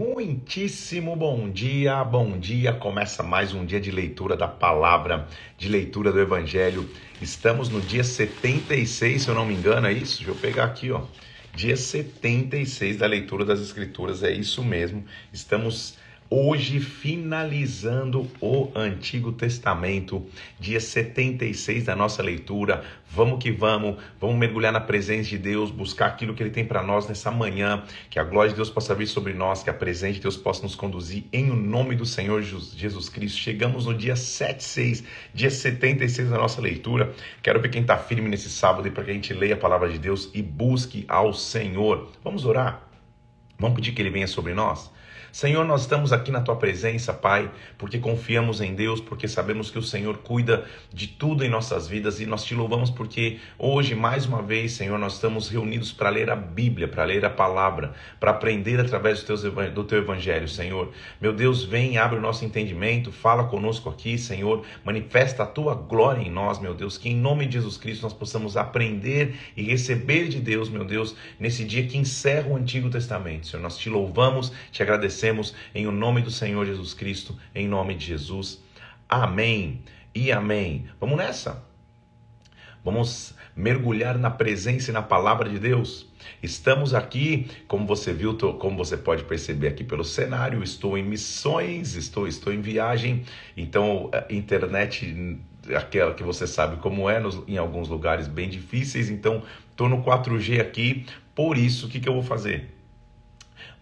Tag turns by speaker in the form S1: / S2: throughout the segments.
S1: Muitíssimo bom dia, bom dia. Começa mais um dia de leitura da palavra, de leitura do Evangelho. Estamos no dia 76, se eu não me engano, é isso? Deixa eu pegar aqui, ó. Dia 76 da leitura das Escrituras, é isso mesmo. Estamos Hoje, finalizando o Antigo Testamento, dia 76 da nossa leitura. Vamos que vamos, vamos mergulhar na presença de Deus, buscar aquilo que Ele tem para nós nessa manhã, que a glória de Deus possa vir sobre nós, que a presença de Deus possa nos conduzir em o nome do Senhor Jesus Cristo. Chegamos no dia 76, dia 76 da nossa leitura. Quero ver quem está firme nesse sábado e para que a gente leia a palavra de Deus e busque ao Senhor. Vamos orar? Vamos pedir que Ele venha sobre nós? Senhor, nós estamos aqui na tua presença, Pai, porque confiamos em Deus, porque sabemos que o Senhor cuida de tudo em nossas vidas e nós te louvamos porque hoje, mais uma vez, Senhor, nós estamos reunidos para ler a Bíblia, para ler a palavra, para aprender através do teu evangelho, Senhor. Meu Deus, vem, abre o nosso entendimento, fala conosco aqui, Senhor, manifesta a tua glória em nós, meu Deus, que em nome de Jesus Cristo nós possamos aprender e receber de Deus, meu Deus, nesse dia que encerra o Antigo Testamento. Senhor, nós te louvamos, te agradecemos agradecemos em o nome do Senhor Jesus Cristo, em nome de Jesus. Amém e amém. Vamos nessa? Vamos mergulhar na presença e na palavra de Deus. Estamos aqui, como você viu, tô, como você pode perceber aqui pelo cenário, estou em missões, estou, estou em viagem, então a internet aquela que você sabe como é nos, em alguns lugares bem difíceis, então estou no 4G aqui, por isso o que, que eu vou fazer?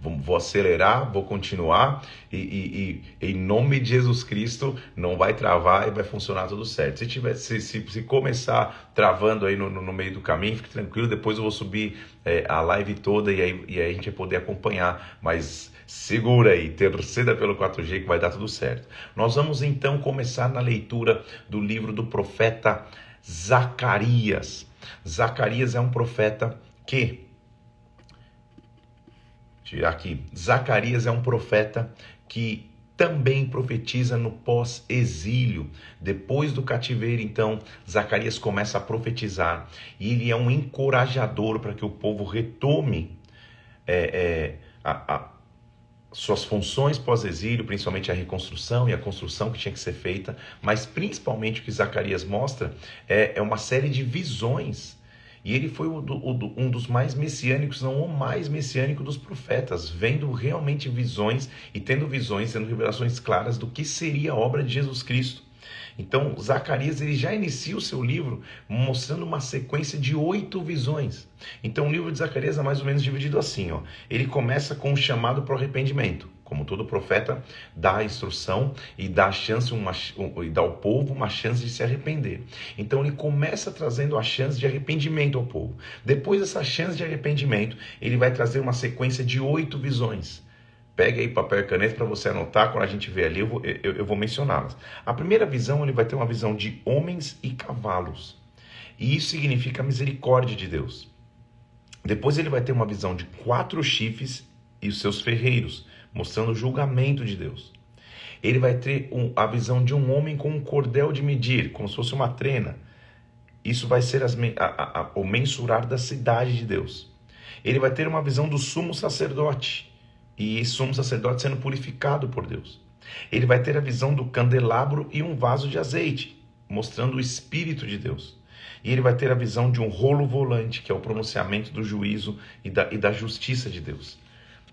S1: Vou acelerar, vou continuar e, e, e, em nome de Jesus Cristo não vai travar e vai funcionar tudo certo. Se tiver, se, se, se começar travando aí no, no, meio do caminho, fique tranquilo, depois eu vou subir é, a live toda e aí, e aí a gente vai poder acompanhar, mas segura aí, terceira pelo 4G que vai dar tudo certo. Nós vamos então começar na leitura do livro do profeta Zacarias. Zacarias é um profeta que aqui, Zacarias é um profeta que também profetiza no pós-exílio. Depois do cativeiro, então, Zacarias começa a profetizar e ele é um encorajador para que o povo retome é, é, a, a, suas funções pós-exílio, principalmente a reconstrução e a construção que tinha que ser feita, mas principalmente o que Zacarias mostra é, é uma série de visões e ele foi um dos mais messiânicos, não o mais messiânico dos profetas, vendo realmente visões e tendo visões, tendo revelações claras do que seria a obra de Jesus Cristo. Então, Zacarias ele já inicia o seu livro mostrando uma sequência de oito visões. Então, o livro de Zacarias é mais ou menos dividido assim: ó. ele começa com o chamado para o arrependimento. Como todo profeta, dá a instrução e dá a chance uma, e dá ao povo uma chance de se arrepender. Então ele começa trazendo a chance de arrependimento ao povo. Depois dessa chance de arrependimento, ele vai trazer uma sequência de oito visões. Pegue aí papel e caneta para você anotar, quando a gente vê ali, eu vou, eu, eu vou mencioná-las. A primeira visão, ele vai ter uma visão de homens e cavalos. E isso significa a misericórdia de Deus. Depois ele vai ter uma visão de quatro chifres e os seus ferreiros, mostrando o julgamento de Deus. Ele vai ter um, a visão de um homem com um cordel de medir, como se fosse uma trena. Isso vai ser as, a, a, o mensurar da cidade de Deus. Ele vai ter uma visão do sumo sacerdote, e somos sacerdotes sendo purificado por Deus. Ele vai ter a visão do candelabro e um vaso de azeite, mostrando o Espírito de Deus. E ele vai ter a visão de um rolo volante, que é o pronunciamento do juízo e da, e da justiça de Deus.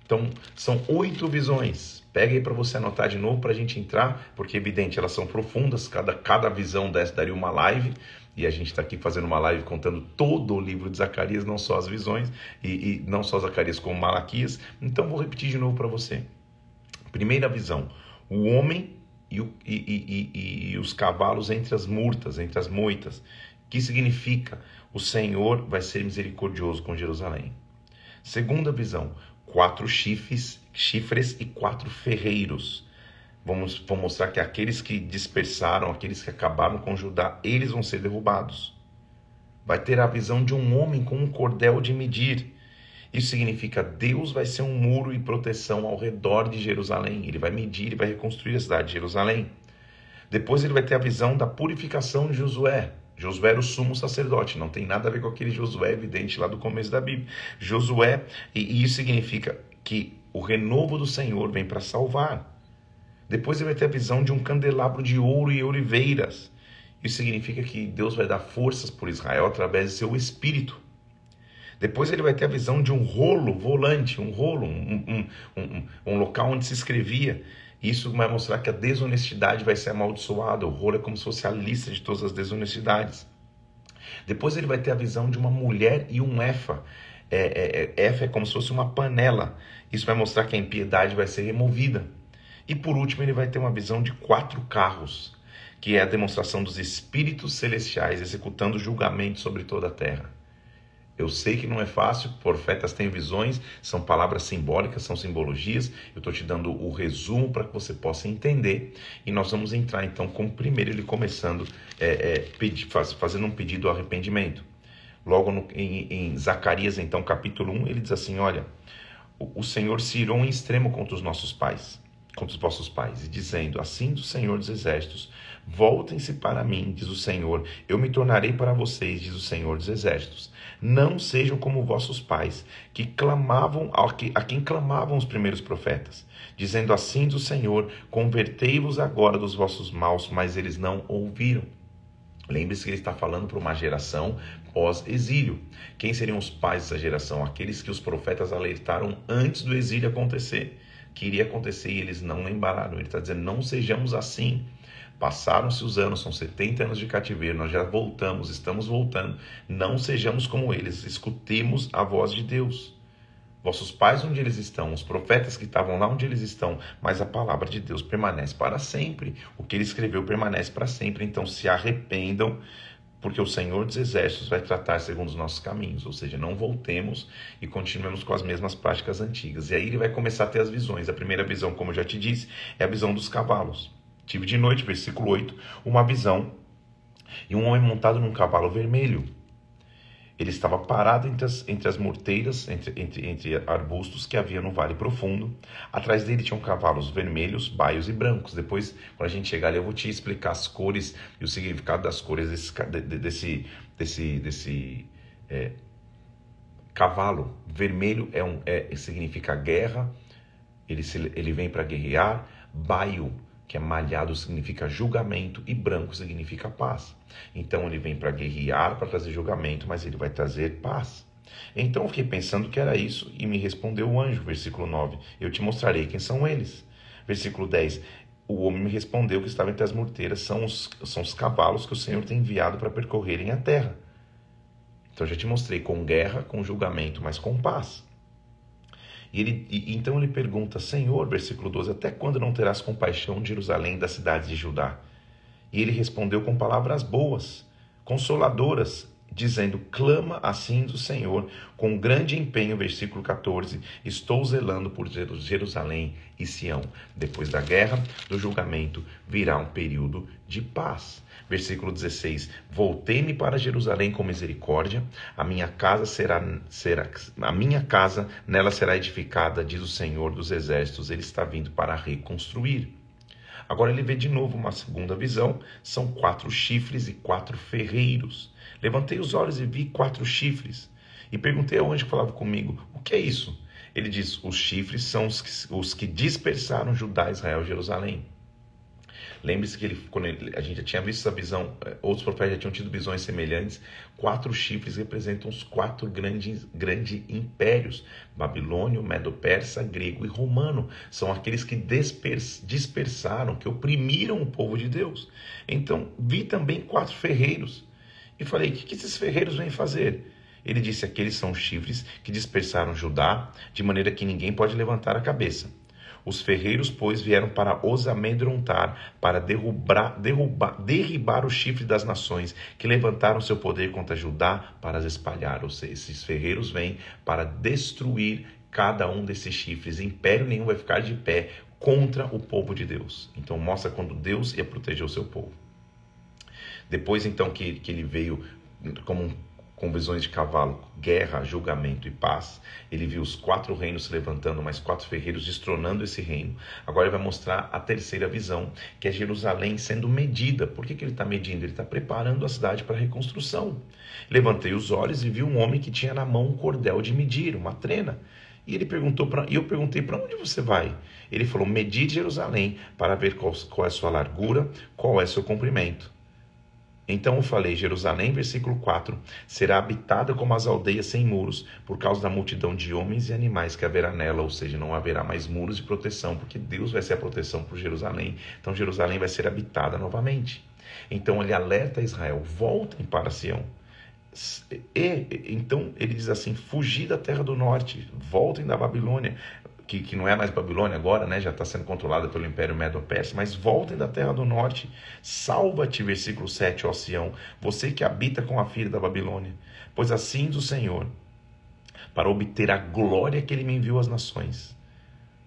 S1: Então, são oito visões. Pega aí para você anotar de novo para a gente entrar, porque, evidente, elas são profundas. Cada, cada visão dessa daria uma live. E a gente está aqui fazendo uma live contando todo o livro de Zacarias, não só as visões, e, e não só Zacarias como Malaquias. Então vou repetir de novo para você. Primeira visão: o homem e, o, e, e, os cavalos entre as murtas, entre as moitas. Que significa o Senhor vai ser misericordioso com Jerusalém. Segunda visão: quatro chifres, chifres e quatro ferreiros. Vamos, vou mostrar que aqueles que dispersaram, aqueles que acabaram com Judá, eles vão ser derrubados. Vai ter a visão de um homem com um cordel de medir. Isso significa Deus vai ser um muro e proteção ao redor de Jerusalém. Ele vai medir e vai reconstruir a cidade de Jerusalém. Depois ele vai ter a visão da purificação de Josué. Josué era o sumo sacerdote, não tem nada a ver com aquele Josué evidente lá do começo da Bíblia. Josué, e isso significa que o renovo do Senhor vem para salvar. Depois ele vai ter a visão de um candelabro de ouro e oliveiras. Isso significa que Deus vai dar forças por Israel através de seu espírito. Depois ele vai ter a visão de um rolo volante, um rolo, um, um, um, um local onde se escrevia. Isso vai mostrar que a desonestidade vai ser amaldiçoada. O rolo é como se fosse a lista de todas as desonestidades. Depois ele vai ter a visão de uma mulher e um efa. É, é, é, efa é como se fosse uma panela. Isso vai mostrar que a impiedade vai ser removida. E por último, ele vai ter uma visão de quatro carros, que é a demonstração dos espíritos celestiais executando julgamento sobre toda a terra. Eu sei que não é fácil, profetas têm visões, são palavras simbólicas, são simbologias. Eu estou te dando o resumo para que você possa entender. E nós vamos entrar então com primeiro ele começando, é, é, pedi, faz, fazendo um pedido de arrependimento. Logo no, em, em, Zacarias, então, capítulo 1, ele diz assim: Olha, o, o Senhor se irou em extremo contra os nossos pais, contra os vossos pais, e dizendo: Assim do Senhor dos Exércitos, voltem-se para mim, diz o Senhor, eu me tornarei para vocês, diz o Senhor dos Exércitos não sejam como vossos pais, que clamavam a quem clamavam os primeiros profetas, dizendo assim do Senhor: Convertei-vos agora dos vossos maus, mas eles não ouviram. Lembre-se que ele está falando para uma geração pós-exílio. Quem seriam os pais dessa geração? Aqueles que os profetas alertaram antes do exílio acontecer, que iria acontecer e eles não lembraram. Ele está dizendo: não sejamos assim. Passaram-se os anos, são 70 anos de cativeiro, nós já voltamos, estamos voltando. Não sejamos como eles, escutemos a voz de Deus. Vossos pais, onde eles estão, os profetas que estavam lá onde eles estão, mas a palavra de Deus permanece para sempre. O que ele escreveu permanece para sempre. Então se arrependam, porque o Senhor dos Exércitos vai tratar segundo os nossos caminhos, ou seja, não voltemos e continuemos com as mesmas práticas antigas. E aí ele vai começar a ter as visões. A primeira visão, como eu já te disse, é a visão dos cavalos. Tive de noite, versículo 8, uma visão e um homem montado num cavalo vermelho. Ele estava parado entre as, entre as morteiras, entre, entre, entre arbustos que havia no vale profundo. Atrás dele tinham cavalos vermelhos, baios e brancos. Depois, quando a gente chegar ali, eu vou te explicar as cores e o significado das cores desse, desse, desse, desse é, cavalo. Vermelho é um, é, significa guerra, ele, se, ele vem para guerrear. Baio que é malhado significa julgamento e branco significa paz. Então ele vem para guerrear, para trazer julgamento, mas ele vai trazer paz. Então eu fiquei pensando que era isso e me respondeu o anjo, versículo 9: Eu te mostrarei quem são eles. Versículo 10: O homem me respondeu que estava entre as morteiras, são os, são os cavalos que o Senhor tem enviado para percorrerem a terra. Então eu já te mostrei com guerra, com julgamento, mas com paz. E ele, e, então ele pergunta: Senhor, versículo 12, até quando não terás compaixão de Jerusalém da cidade de Judá? E ele respondeu com palavras boas, consoladoras, dizendo: Clama assim do Senhor, com grande empenho, versículo 14: Estou zelando por Jerusalém e Sião. Depois da guerra, do julgamento, virá um período de paz. Versículo 16: Voltei-me para Jerusalém com misericórdia, a minha casa será, será a minha casa nela será edificada, diz o Senhor dos exércitos, ele está vindo para reconstruir. Agora ele vê de novo uma segunda visão, são quatro chifres e quatro ferreiros. Levantei os olhos e vi quatro chifres. E perguntei ao anjo que falava comigo: O que é isso? Ele diz: Os chifres são os que, os que dispersaram Judá, Israel e Jerusalém. Lembre-se que ele, quando ele, a gente já tinha visto essa visão, eh, outros profetas já tinham tido visões semelhantes. Quatro chifres representam os quatro grandes, grandes impérios: Babilônio, Medo-Persa, grego e romano. São aqueles que dispersaram, que oprimiram o povo de Deus. Então, vi também quatro ferreiros e falei: o que, que esses ferreiros vêm fazer? Ele disse: aqueles são chifres que dispersaram Judá, de maneira que ninguém pode levantar a cabeça. Os ferreiros, pois, vieram para os amedrontar, para derrubar, derrubar, derribar o chifre das nações que levantaram seu poder contra Judá para as espalhar. Ou seja, esses ferreiros vêm para destruir cada um desses chifres. Império nenhum vai ficar de pé contra o povo de Deus. Então mostra quando Deus ia proteger o seu povo. Depois então que, que ele veio como um com visões de cavalo, guerra, julgamento e paz. Ele viu os quatro reinos se levantando, mais quatro ferreiros destronando esse reino. Agora ele vai mostrar a terceira visão, que é Jerusalém sendo medida. Por que, que ele está medindo? Ele está preparando a cidade para a reconstrução. Levantei os olhos e vi um homem que tinha na mão um cordel de medir, uma trena. E ele perguntou para, eu perguntei para onde você vai? Ele falou: medite Jerusalém para ver qual, qual é a sua largura, qual é seu comprimento. Então eu falei: Jerusalém, versículo 4, será habitada como as aldeias sem muros, por causa da multidão de homens e animais que haverá nela, ou seja, não haverá mais muros de proteção, porque Deus vai ser a proteção por Jerusalém. Então Jerusalém vai ser habitada novamente. Então ele alerta Israel: voltem para Sião. E, então ele diz assim: fugir da terra do norte, voltem da Babilônia, que, que não é mais Babilônia agora, né? já está sendo controlada pelo Império Medo-Persa, mas voltem da terra do norte, salva-te, versículo 7, ó Sião, você que habita com a filha da Babilônia, pois assim diz o Senhor, para obter a glória que ele me enviou às nações,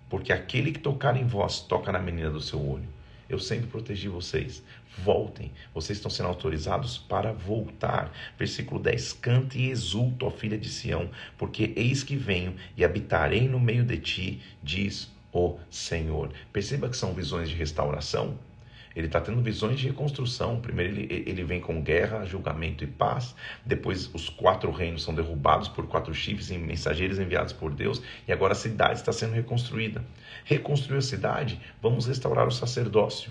S1: porque aquele que tocar em vós toca na menina do seu olho. Eu sempre protegi vocês. Voltem. Vocês estão sendo autorizados para voltar. Versículo 10: Cante e exulto, ó filha de Sião, porque eis que venho e habitarei no meio de ti, diz o Senhor. Perceba que são visões de restauração. Ele está tendo visões de reconstrução. Primeiro ele, ele vem com guerra, julgamento e paz. Depois os quatro reinos são derrubados por quatro chifres e mensageiros enviados por Deus. E agora a cidade está sendo reconstruída. Reconstruir a cidade, vamos restaurar o sacerdócio.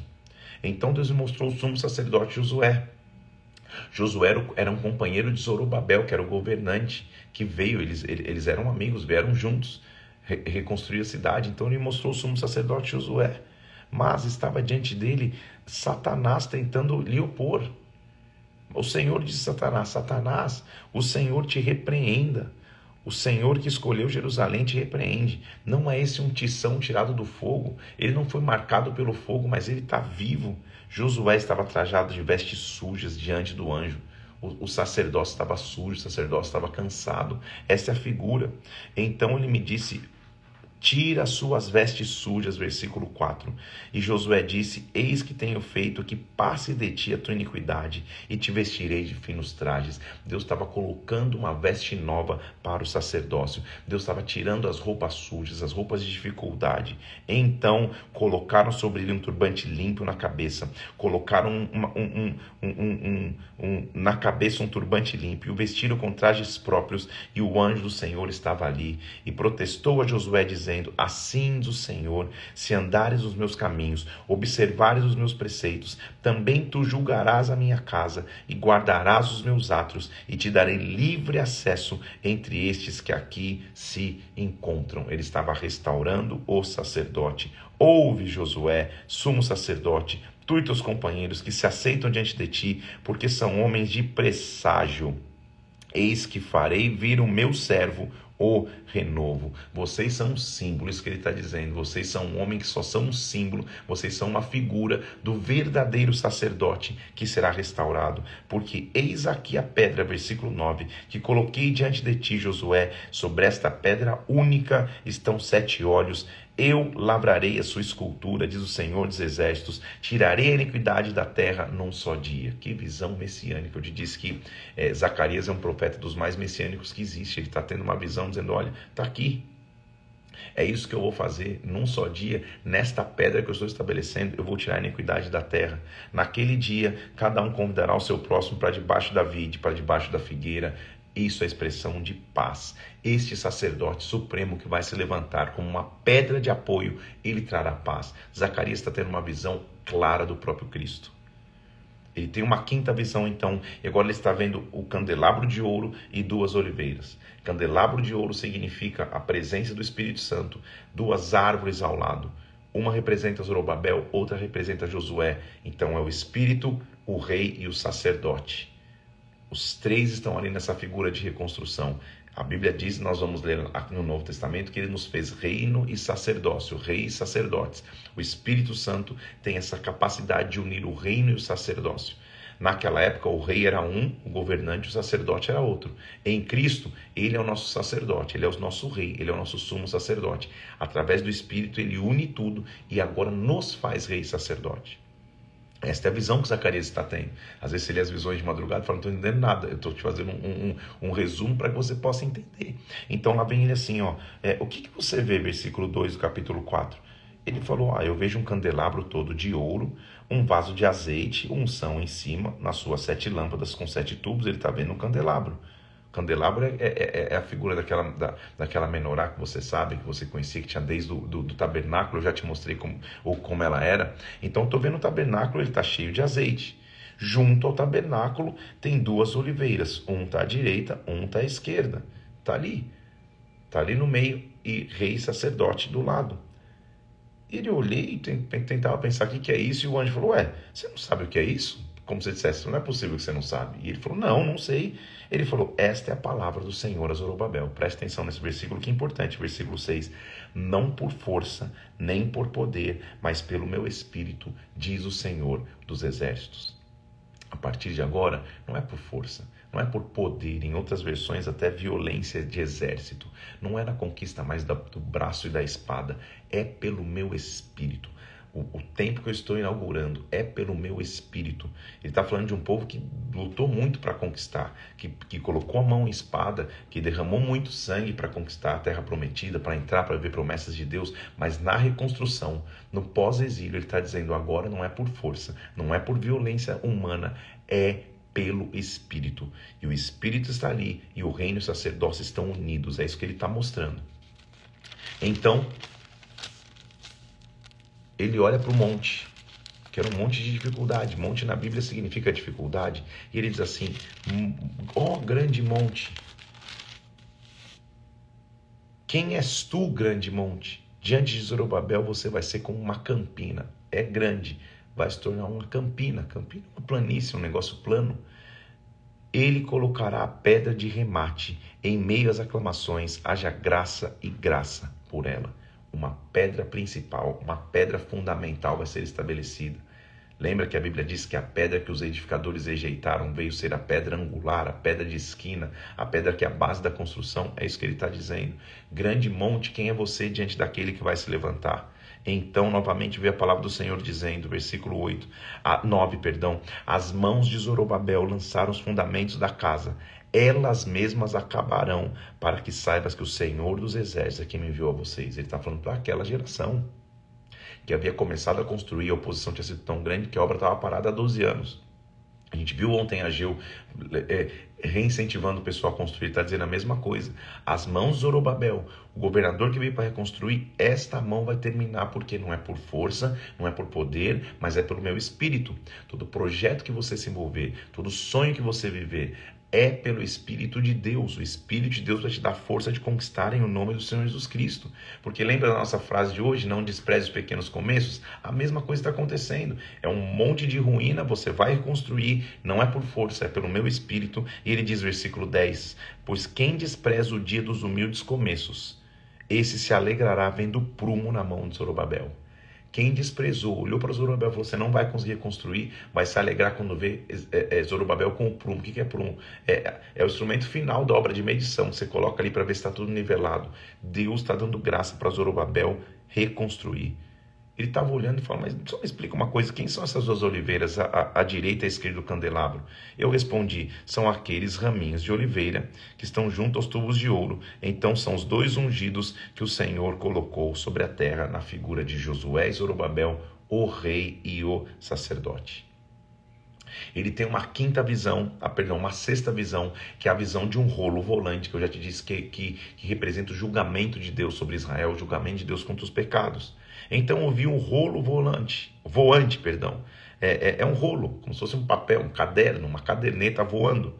S1: Então Deus mostrou o sumo sacerdote Josué. Josué era um companheiro de Zorobabel, que era o governante que veio. Eles, eles eram amigos, vieram juntos reconstruir a cidade. Então ele mostrou o sumo sacerdote Josué mas estava diante dele Satanás tentando lhe opor. O Senhor disse a Satanás: Satanás, o Senhor te repreenda. O Senhor que escolheu Jerusalém te repreende. Não é esse um tição tirado do fogo. Ele não foi marcado pelo fogo, mas ele está vivo. Josué estava trajado de vestes sujas diante do anjo. O, o sacerdócio estava sujo, o sacerdócio estava cansado. Essa é a figura. Então ele me disse: Tira as suas vestes sujas, versículo 4. E Josué disse: Eis que tenho feito que passe de ti a tua iniquidade, e te vestirei de finos trajes. Deus estava colocando uma veste nova para o sacerdócio. Deus estava tirando as roupas sujas, as roupas de dificuldade. Então colocaram sobre ele um turbante limpo na cabeça, colocaram uma, um, um, um, na cabeça um turbante limpo, e o vestiram com trajes próprios, e o anjo do Senhor estava ali, e protestou a Josué, dizendo: dizendo: Assim diz o Senhor, se andares os meus caminhos, observares os meus preceitos, também tu julgarás a minha casa e guardarás os meus atos, e te darei livre acesso entre estes que aqui se encontram. Ele estava restaurando o sacerdote. Ouve, Josué, sumo sacerdote, tu e teus companheiros que se aceitam diante de ti, porque são homens de presságio. Eis que farei vir o meu servo, o renovo. Vocês são um símbolo, isso que ele está dizendo. Vocês são um homem que só são um símbolo, vocês são uma figura do verdadeiro sacerdote que será restaurado. Porque eis aqui a pedra, versículo 9, que coloquei diante de ti, Josué, sobre esta pedra única estão sete olhos eu lavrarei a sua escultura, diz o Senhor dos Exércitos, tirarei a iniquidade da terra num só dia. Que visão messiânica. Eu te disse que é, Zacarias é um profeta dos mais messiânicos que existe. Ele está tendo uma visão dizendo: olha, está aqui. É isso que eu vou fazer num só dia, nesta pedra que eu estou estabelecendo, eu vou tirar a iniquidade da terra. Naquele dia, cada um convidará o seu próximo para debaixo da vide, para debaixo da figueira, isso é expressão de paz. Este sacerdote supremo que vai se levantar como uma pedra de apoio, ele trará paz. Zacarias está tendo uma visão clara do próprio Cristo. Ele tem uma quinta visão, então, e agora ele está vendo o candelabro de ouro e duas oliveiras. Candelabro de ouro significa a presença do Espírito Santo, duas árvores ao lado. Uma representa Zorobabel, outra representa Josué. Então é o Espírito, o Rei e o sacerdote. Os três estão ali nessa figura de reconstrução. A Bíblia diz, nós vamos ler no Novo Testamento, que ele nos fez reino e sacerdócio, rei e sacerdotes. O Espírito Santo tem essa capacidade de unir o reino e o sacerdócio. Naquela época, o rei era um, o governante, o sacerdote era outro. Em Cristo, ele é o nosso sacerdote, ele é o nosso rei, ele é o nosso sumo sacerdote. Através do Espírito, ele une tudo e agora nos faz rei e sacerdote. Esta é a visão que Zacarias está tendo. Às vezes você lê as visões de madrugada e fala, não estou entendendo nada. Eu estou te fazendo um, um, um resumo para que você possa entender. Então lá vem ele assim, ó. É, o que, que você vê, versículo 2 do capítulo 4? Ele falou, ah, eu vejo um candelabro todo de ouro, um vaso de azeite, unção em cima, nas suas sete lâmpadas com sete tubos, ele está vendo um candelabro. Candelabro é, é, é, é a figura daquela, da, daquela menorá que você sabe, que você conhecia, que tinha desde o do, do tabernáculo, eu já te mostrei como, ou como ela era. Então estou vendo o tabernáculo, ele está cheio de azeite. Junto ao tabernáculo tem duas oliveiras, um está à direita, um está à esquerda. Está ali, está ali no meio, e rei sacerdote do lado. Ele olhei e tentava pensar o que é isso, e o anjo falou: Ué, você não sabe o que é isso? Como se dissesse, não é possível que você não sabe. E ele falou: Não, não sei. Ele falou: Esta é a palavra do Senhor a Zorobabel. Preste atenção nesse versículo que é importante, versículo 6. Não por força, nem por poder, mas pelo meu espírito, diz o Senhor dos exércitos. A partir de agora, não é por força, não é por poder, em outras versões, até violência de exército. Não é na conquista mais do braço e da espada, é pelo meu espírito. O, o tempo que eu estou inaugurando é pelo meu espírito. Ele está falando de um povo que lutou muito para conquistar, que, que colocou a mão em espada, que derramou muito sangue para conquistar a terra prometida, para entrar, para ver promessas de Deus, mas na reconstrução, no pós-exílio, ele está dizendo agora não é por força, não é por violência humana, é pelo Espírito. E o Espírito está ali e o reino e o sacerdócio estão unidos. É isso que ele está mostrando. Então, ele olha para o monte, que era um monte de dificuldade. Monte na Bíblia significa dificuldade. E ele diz assim: Ó oh, grande monte, quem és tu, grande monte? Diante de Zorobabel você vai ser como uma campina. É grande, vai se tornar uma campina. Campina é uma planície, um negócio plano. Ele colocará a pedra de remate em meio às aclamações, haja graça e graça por ela. Uma pedra principal, uma pedra fundamental vai ser estabelecida. Lembra que a Bíblia diz que a pedra que os edificadores rejeitaram veio ser a pedra angular, a pedra de esquina, a pedra que é a base da construção? É isso que ele está dizendo. Grande monte, quem é você diante daquele que vai se levantar? Então, novamente, vê a palavra do Senhor dizendo, versículo 8, a, 9, perdão, as mãos de Zorobabel lançaram os fundamentos da casa, elas mesmas acabarão, para que saibas que o Senhor dos Exércitos é quem me enviou a vocês. Ele está falando para aquela geração que havia começado a construir, a oposição tinha sido tão grande que a obra estava parada há 12 anos. A gente viu ontem a Geu é, reincentivando o pessoal a construir, está dizendo a mesma coisa. As mãos de Zorobabel, o governador que veio para reconstruir, esta mão vai terminar, porque não é por força, não é por poder, mas é pelo meu espírito. Todo projeto que você se envolver, todo sonho que você viver, é pelo Espírito de Deus. O Espírito de Deus vai te dar força de conquistar em o nome do Senhor Jesus Cristo. Porque lembra da nossa frase de hoje, não despreze os pequenos começos? A mesma coisa está acontecendo. É um monte de ruína, você vai reconstruir, não é por força, é pelo meu Espírito. E ele diz, versículo 10: Pois quem despreza o dia dos humildes começos, esse se alegrará vendo prumo na mão de Zorobabel. Quem desprezou, olhou para Zorobabel e falou: Você não vai conseguir construir, vai se alegrar quando vê é, é, Zorobabel com o prumo. O que, que é prumo? É, é, o instrumento final da obra de medição. Você coloca ali para ver se está tudo nivelado. Deus está dando graça para Zorobabel reconstruir. Ele estava olhando e falou, mas só me explica uma coisa, quem são essas duas oliveiras, à, direita e à esquerda do candelabro? Eu respondi, são aqueles raminhos de oliveira que estão junto aos tubos de ouro. Então são os dois ungidos que o Senhor colocou sobre a terra na figura de Josué e Zorobabel, o rei e o sacerdote. Ele tem uma quinta visão, ah, perdão, uma sexta visão, que é a visão de um rolo volante, que eu já te disse que, que, que representa o julgamento de Deus sobre Israel, o julgamento de Deus contra os pecados. Então eu vi um rolo volante, voante, perdão. É, é, é, um rolo, como se fosse um papel, um caderno, uma caderneta voando.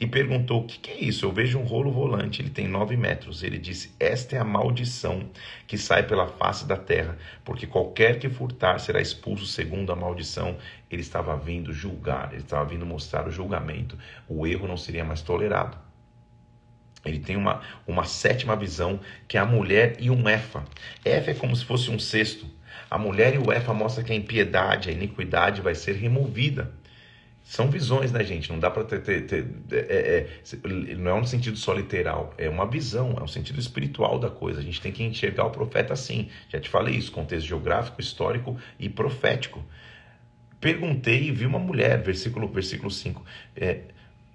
S1: E perguntou: O que, que é isso? Eu vejo um rolo volante, ele tem nove metros. Ele disse: Esta é a maldição que sai pela face da terra, porque qualquer que furtar será expulso segundo a maldição. Ele estava vindo julgar, ele estava vindo mostrar o julgamento. O erro não seria mais tolerado. Ele tem uma, uma sétima visão, que é a mulher e um Efa. Efa é como se fosse um cesto. A mulher e o Efa mostra que a impiedade, a iniquidade vai ser removida. São visões, né, gente? Não dá para ter. ter, ter é, é, não é um sentido só literal, é uma visão, é um sentido espiritual da coisa. A gente tem que enxergar o profeta assim. Já te falei isso: contexto geográfico, histórico e profético. Perguntei e vi uma mulher, versículo, versículo 5. É,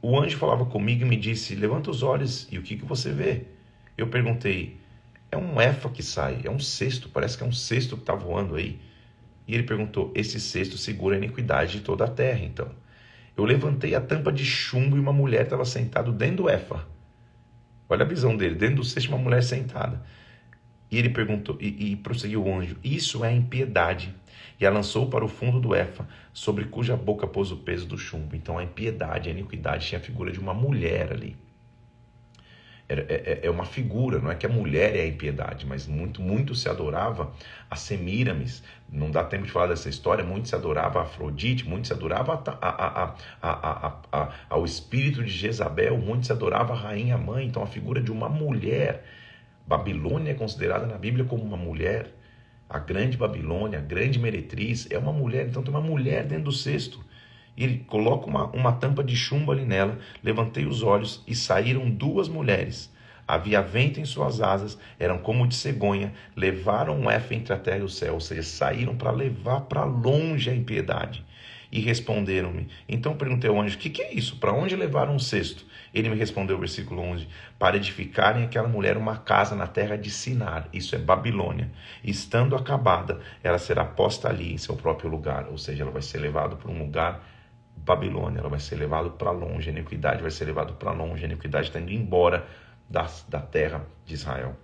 S1: o anjo falava comigo e me disse: Levanta os olhos e o que, que você vê? Eu perguntei: É um efa que sai, é um cesto, parece que é um cesto que está voando aí. E ele perguntou: Esse cesto segura a iniquidade de toda a terra, então. Eu levantei a tampa de chumbo e uma mulher estava sentada dentro do efa. Olha a visão dele. Dentro do cesto, uma mulher sentada. E ele perguntou, e, e prosseguiu o anjo: Isso é impiedade. E a lançou para o fundo do Éfa, sobre cuja boca pôs o peso do chumbo. Então a impiedade, a iniquidade tinha a figura de uma mulher ali. É, é, é, uma figura, não é que a mulher é a impiedade, mas muito, muito se adorava a Semíramis. Não dá tempo de falar dessa história. Muito se adorava a Afrodite, muito se adorava a, a, a, ao espírito de Jezabel, muito se adorava a rainha mãe. Então a figura de uma mulher. Babilônia é considerada na Bíblia como uma mulher. A grande Babilônia, a grande meretriz, é uma mulher. Então tem uma mulher dentro do cesto. E ele coloca uma, uma tampa de chumbo ali nela. Levantei os olhos e saíram duas mulheres. Havia vento em suas asas, eram como de cegonha, levaram um F entre a terra e o céu, ou seja, saíram para levar para longe a impiedade. E responderam-me. Então perguntei ao anjo: O que, que é isso? Para onde levaram um cesto? Ele me respondeu, versículo 11: Para edificarem aquela mulher uma casa na terra de Sinar, isso é Babilônia. Estando acabada, ela será posta ali em seu próprio lugar, ou seja, ela vai ser levada para um lugar Babilônia, ela vai ser levada para longe, a iniquidade vai ser levada para longe, a iniquidade está indo embora da, da terra de Israel.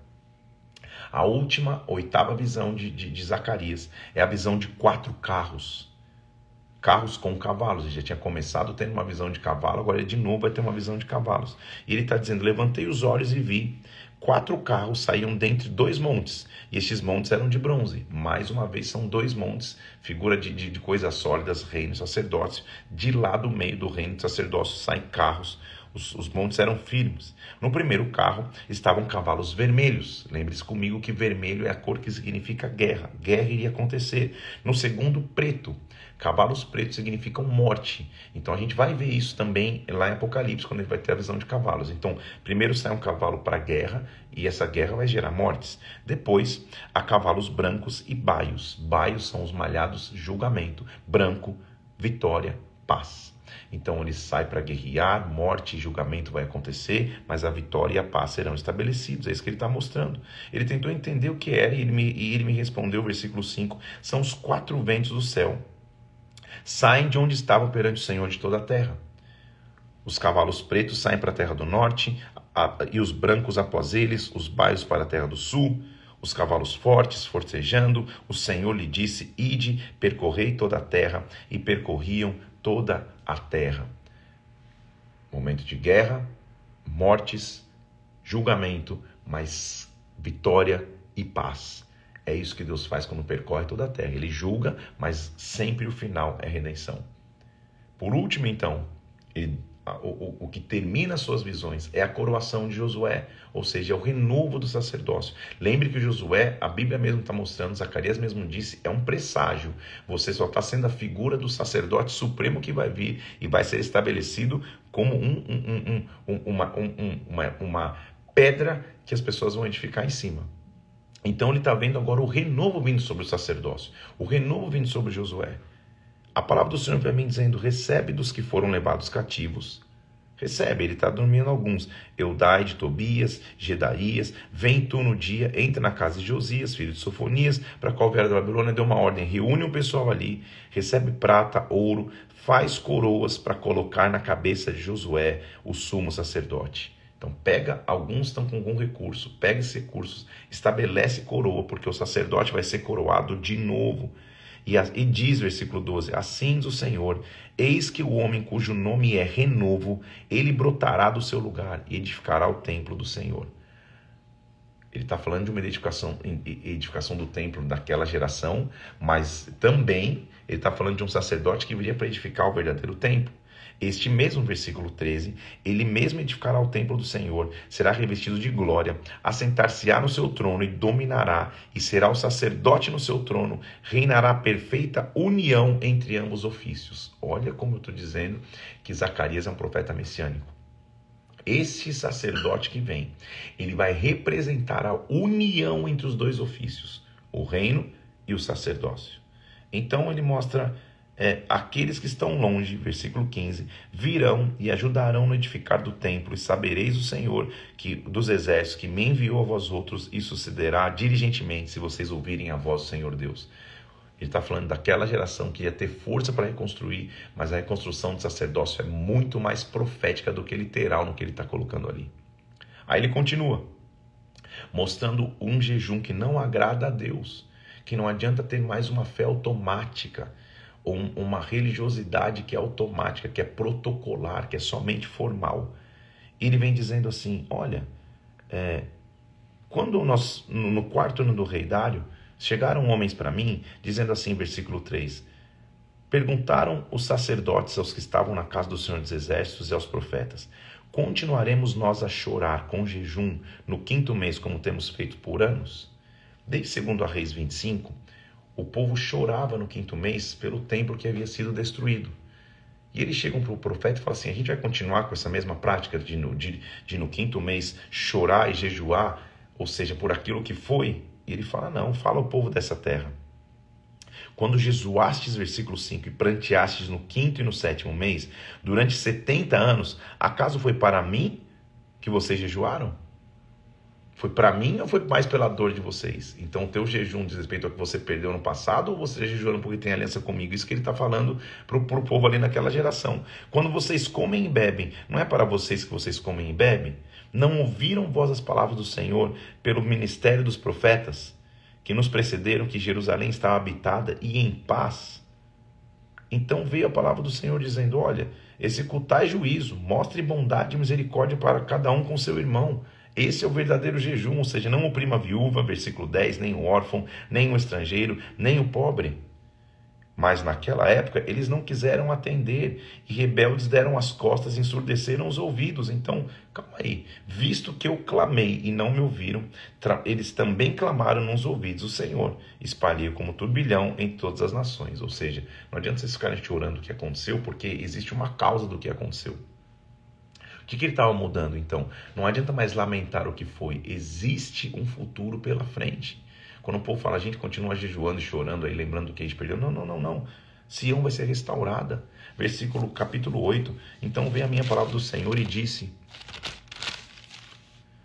S1: A última, oitava visão de, de, de Zacarias é a visão de quatro carros. Carros com cavalos. Ele já tinha começado tendo uma visão de cavalo, agora ele de novo vai ter uma visão de cavalos. E ele está dizendo: Levantei os olhos e vi quatro carros saíam dentre dois montes, e estes montes eram de bronze. Mais uma vez, são dois montes, figura de, de, de coisas sólidas, reino sacerdócio. De lá do meio do reino e sacerdócio saem carros, os, os, montes eram firmes. No primeiro carro estavam cavalos vermelhos. Lembre-se comigo que vermelho é a cor que significa guerra. Guerra iria acontecer. No segundo, preto. Cavalos pretos significam morte. Então a gente vai ver isso também lá em Apocalipse, quando gente vai ter a visão de cavalos. Então, primeiro sai um cavalo para a guerra, e essa guerra vai gerar mortes. Depois, há cavalos brancos e baios. Baios são os malhados julgamento. Branco, vitória, paz. Então ele sai para guerrear, morte e julgamento vai acontecer, mas a vitória e a paz serão estabelecidos. É isso que ele está mostrando. Ele tentou entender o que era e ele, me, e ele me respondeu, versículo 5: são os quatro ventos do céu saem de onde estavam perante o Senhor de toda a terra. Os cavalos pretos saem para a terra do norte, e os brancos após eles, os baios para a terra do sul, os cavalos fortes forcejando, o Senhor lhe disse: Ide, percorrei toda a terra, e percorriam toda a terra. Momento de guerra, mortes, julgamento, mas vitória e paz. É isso que Deus faz quando percorre toda a terra. Ele julga, mas sempre o final é redenção. Por último, então, ele, o, o, o, que termina as suas visões é a coroação de Josué, ou seja, é o renovo do sacerdócio. Lembre que Josué, a Bíblia mesmo está mostrando, Zacarias mesmo disse, é um presságio. Você só está sendo a figura do sacerdote supremo que vai vir e vai ser estabelecido como um, um, um, uma, uma, uma pedra que as pessoas vão edificar em cima. Então ele está vendo agora o renovo vindo sobre o sacerdócio, o renovo vindo sobre Josué. A palavra do Senhor para mim dizendo: recebe dos que foram levados cativos. Recebe, ele está dormindo alguns. Eudai de Tobias, Gedaías, vem tu no dia, entra na casa de Josias, filho de Sofonias, para qual vier da Babilônia, deu uma ordem, reúne o pessoal ali, recebe prata, ouro, faz coroas para colocar na cabeça de Josué, o sumo sacerdote. Então pega, alguns estão com algum recurso, pega esses recursos, estabelece coroa, porque o sacerdote vai ser coroado de novo. E, e diz, versículo 12: Assim diz o Senhor: Eis que o homem cujo nome é renovo, ele brotará do seu lugar e edificará o templo do Senhor. Ele está falando de uma edificação, edificação do templo daquela geração, mas também ele está falando de um sacerdote que viria para edificar o verdadeiro templo. Este mesmo versículo 13, ele mesmo edificará o templo do Senhor, será revestido de glória, assentar-se-á no seu trono e dominará, e será o sacerdote no seu trono, reinará perfeita união entre ambos ofícios. Olha como eu estou dizendo que Zacarias é um profeta messiânico. Esse sacerdote que vem, ele vai representar a união entre os dois ofícios, o reino e o sacerdócio. Então ele mostra é, aqueles que estão longe, versículo 15, virão e ajudarão no edificar do templo, e sabereis o Senhor que dos exércitos que me enviou a vós outros, e sucederá diligentemente se vocês ouvirem a voz do Senhor Deus. Ele está falando daquela geração que ia ter força para reconstruir, mas a reconstrução do sacerdócio é muito mais profética do que literal no que ele está colocando ali. Aí ele continua, mostrando um jejum que não agrada a Deus, que não adianta ter mais uma fé automática, ou uma religiosidade que é automática, que é protocolar, que é somente formal. Ele vem dizendo assim: olha, é, quando nós, no quarto ano do rei Dário, chegaram homens para mim, dizendo assim, versículo 3: Perguntaram os sacerdotes aos que estavam na casa do Senhor dos Exércitos e aos profetas: Continuaremos nós a chorar com jejum no quinto mês, como temos feito por anos? Desde segundo a Reis 25, o povo chorava no quinto mês pelo templo que havia sido destruído. E eles chegam para o profeta e falam assim: a gente vai continuar com essa mesma prática de no, de, de no quinto mês chorar e jejuar, ou seja, por aquilo que foi? E ele fala: não, fala ao povo dessa terra. Quando jejuastes, versículo 5, e pranteastes no quinto e no sétimo mês, durante 70 anos, acaso foi para mim que vocês jejuaram? Foi para mim ou foi mais pela dor de vocês? Então, o teu jejum diz respeito ao que você perdeu no passado ou você jejuando porque tem aliança comigo? Isso que ele está falando para o povo ali naquela geração. Quando vocês comem e bebem, não é para vocês que vocês comem e bebem? Não ouviram vós as palavras do Senhor pelo ministério dos profetas? que nos precederam que Jerusalém estava habitada e em paz. Então veio a palavra do Senhor dizendo: Olha, executai juízo, mostre bondade e misericórdia para cada um com seu irmão. Esse é o verdadeiro jejum, ou seja, não oprima a viúva, versículo 10, nem o órfão, nem o estrangeiro, nem o pobre. Mas naquela época eles não quiseram atender e rebeldes deram as costas e ensurdeceram os ouvidos. Então, calma aí, visto que eu clamei e não me ouviram, eles também clamaram nos ouvidos o Senhor. Espalhei como turbilhão em todas as nações. Ou seja, não adianta vocês ficarem chorando o que aconteceu, porque existe uma causa do que aconteceu. O que, que ele estava mudando então? Não adianta mais lamentar o que foi, existe um futuro pela frente. Quando o povo fala, a gente continua jejuando e chorando aí, lembrando do que a gente perdeu. Não, não, não, não. Sião vai ser restaurada. Versículo capítulo 8. Então vem a minha palavra do Senhor e disse: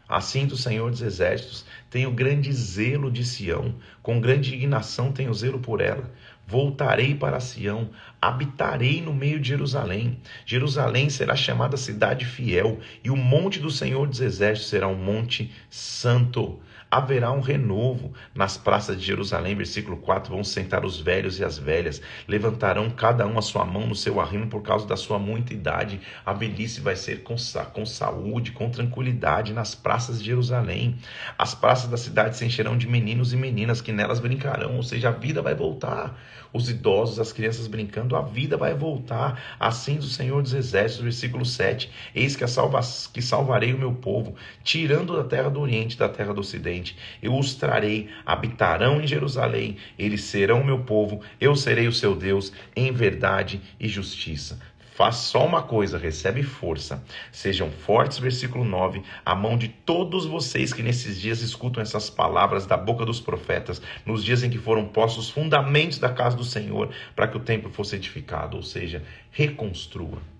S1: Assim do Senhor dos Exércitos, tenho grande zelo de Sião, com grande indignação tenho zelo por ela. Voltarei para Sião, habitarei no meio de Jerusalém. Jerusalém será chamada cidade fiel, e o monte do Senhor dos Exércitos será um monte santo haverá um renovo. Nas praças de Jerusalém, versículo 4, vão sentar os velhos e as velhas, levantarão cada um a sua mão no seu arrimo por causa da sua muita idade. A velhice vai ser com, com saúde, com tranquilidade nas praças de Jerusalém. As praças da cidade se encherão de meninos e meninas que nelas brincarão, ou seja, a vida vai voltar. Os idosos, as crianças brincando, a vida vai voltar. Assim do Senhor dos Exércitos, versículo 7. Eis que, a salva, que salvarei o meu povo, tirando da terra do Oriente, da terra do Ocidente eu os trarei, habitarão em Jerusalém, eles serão meu povo, eu serei o seu Deus, em verdade e justiça. Faz só uma coisa, recebe força. Sejam fortes, versículo 9, a mão de todos vocês que nesses dias escutam essas palavras da boca dos profetas, nos dias em que foram postos os fundamentos da casa do Senhor, para que o templo fosse edificado, ou seja, reconstrua.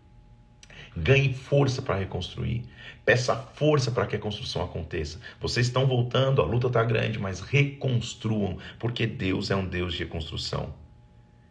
S1: Ganhe força para reconstruir. Peça força para que a construção aconteça. Vocês estão voltando, a luta está grande, mas reconstruam, porque Deus é um Deus de reconstrução.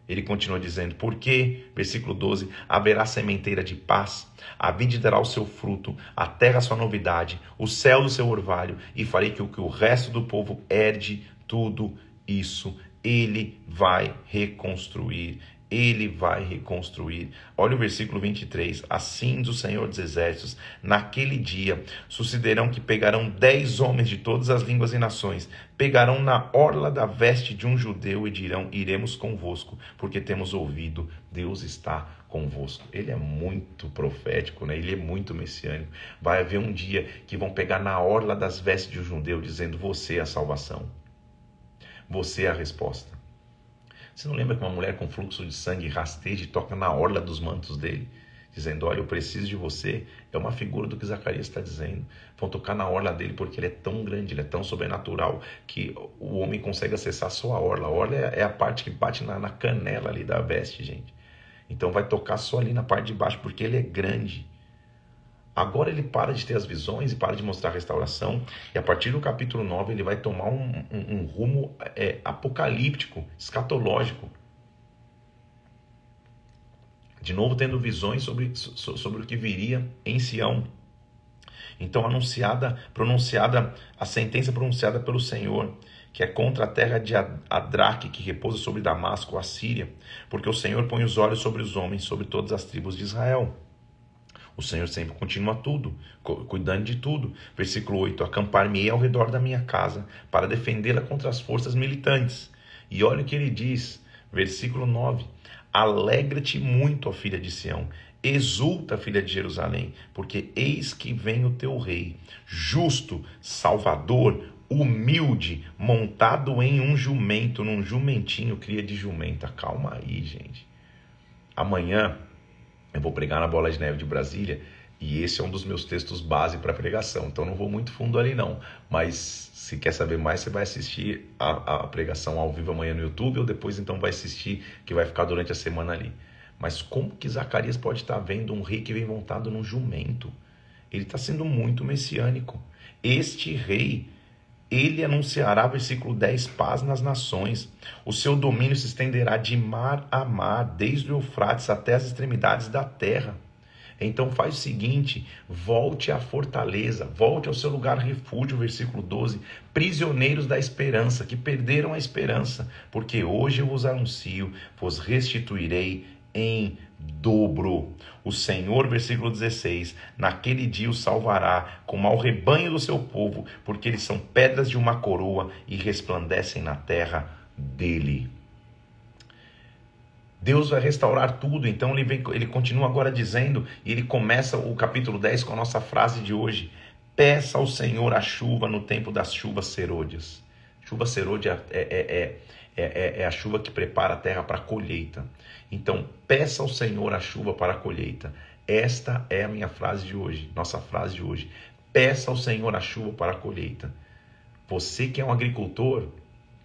S1: Ele continua dizendo: Porque, versículo 12: haverá sementeira de paz, a vide dará o seu fruto, a terra sua novidade, o céu do seu orvalho, e farei que o, que o resto do povo herde tudo isso. Ele vai reconstruir ele vai reconstruir. Olha o versículo 23. Assim do Senhor dos Exércitos, naquele dia sucederão que pegarão dez homens de todas as línguas e nações, pegarão na orla da veste de um judeu e dirão: Iremos convosco, porque temos ouvido, Deus está convosco. Ele é muito profético, né? ele é muito messiânico. Vai haver um dia que vão pegar na orla das vestes de um judeu, dizendo: Você é a salvação, você é a resposta. Você não lembra que uma mulher com fluxo de sangue rasteja e toca na orla dos mantos dele, dizendo: Olha, eu preciso de você? É uma figura do que Zacarias está dizendo. Vão tocar na orla dele porque ele é tão grande, ele é tão sobrenatural que o homem consegue acessar só a orla. A orla é a parte que bate na, na canela ali da veste, gente. Então vai tocar só ali na parte de baixo porque ele é grande. Agora ele para de ter as visões e para de mostrar a restauração, e a partir do capítulo 9 ele vai tomar um, um, um rumo é, apocalíptico, escatológico. De novo, tendo visões sobre, sobre o que viria em Sião. Então, anunciada, pronunciada, a sentença pronunciada pelo Senhor, que é contra a terra de Adraque, que repousa sobre Damasco, a Síria, porque o Senhor põe os olhos sobre os homens, sobre todas as tribos de Israel. O Senhor sempre continua tudo, cuidando de tudo. Versículo 8: Acampar-me ao redor da minha casa para defendê-la contra as forças militantes. E olha o que ele diz, versículo 9: Alegra-te muito, ó filha de Sião, exulta, filha de Jerusalém, porque eis que vem o teu rei, justo, salvador, humilde, montado em um jumento, num jumentinho, cria de jumenta. Calma aí, gente. Amanhã eu vou pregar na Bola de Neve de Brasília e esse é um dos meus textos base para pregação. Então não vou muito fundo ali não, mas se quer saber mais, você vai assistir a, a pregação ao vivo amanhã no YouTube ou depois então vai assistir que vai ficar durante a semana ali. Mas como que Zacarias pode estar vendo um rei que vem montado num jumento? Ele está sendo muito messiânico. Este rei ele anunciará, versículo 10, paz nas nações. O seu domínio se estenderá de mar a mar, desde o Eufrates até as extremidades da terra. Então faz o seguinte: volte à fortaleza, volte ao seu lugar refúgio, versículo 12, prisioneiros da esperança, que perderam a esperança, porque hoje eu vos anuncio, vos restituirei em dobro. O Senhor, versículo 16, naquele dia o salvará como ao rebanho do seu povo, porque eles são pedras de uma coroa e resplandecem na terra dele. Deus vai restaurar tudo, então ele, vem, ele continua agora dizendo, e ele começa o capítulo 10 com a nossa frase de hoje: Peça ao Senhor a chuva no tempo das chuvas serôdias. Chuva serôdia é, é, é é, é, é a chuva que prepara a terra para a colheita. Então, peça ao Senhor a chuva para a colheita. Esta é a minha frase de hoje, nossa frase de hoje. Peça ao Senhor a chuva para a colheita. Você que é um agricultor,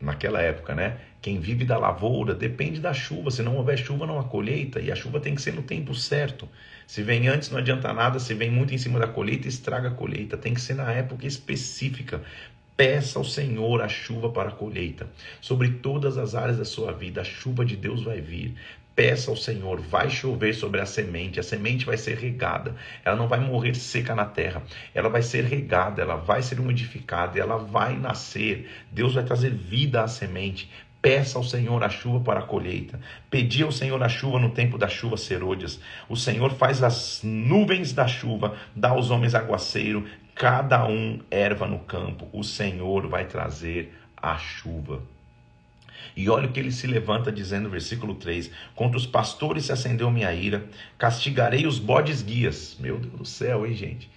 S1: naquela época, né? Quem vive da lavoura depende da chuva. Se não houver chuva, não há colheita. E a chuva tem que ser no tempo certo. Se vem antes, não adianta nada. Se vem muito em cima da colheita, estraga a colheita. Tem que ser na época específica. Peça ao Senhor a chuva para a colheita. Sobre todas as áreas da sua vida, a chuva de Deus vai vir. Peça ao Senhor, vai chover sobre a semente, a semente vai ser regada, ela não vai morrer seca na terra, ela vai ser regada, ela vai ser umidificada, ela vai nascer. Deus vai trazer vida à semente. Peça ao Senhor a chuva para a colheita. Pedi ao Senhor a chuva no tempo das chuvas serôdias. O Senhor faz as nuvens da chuva, dá aos homens aguaceiro, cada um erva no campo, o Senhor vai trazer a chuva. E olha o que ele se levanta dizendo, versículo 3: Contra os pastores se acendeu minha ira, castigarei os bodes guias. Meu Deus do céu, hein, gente?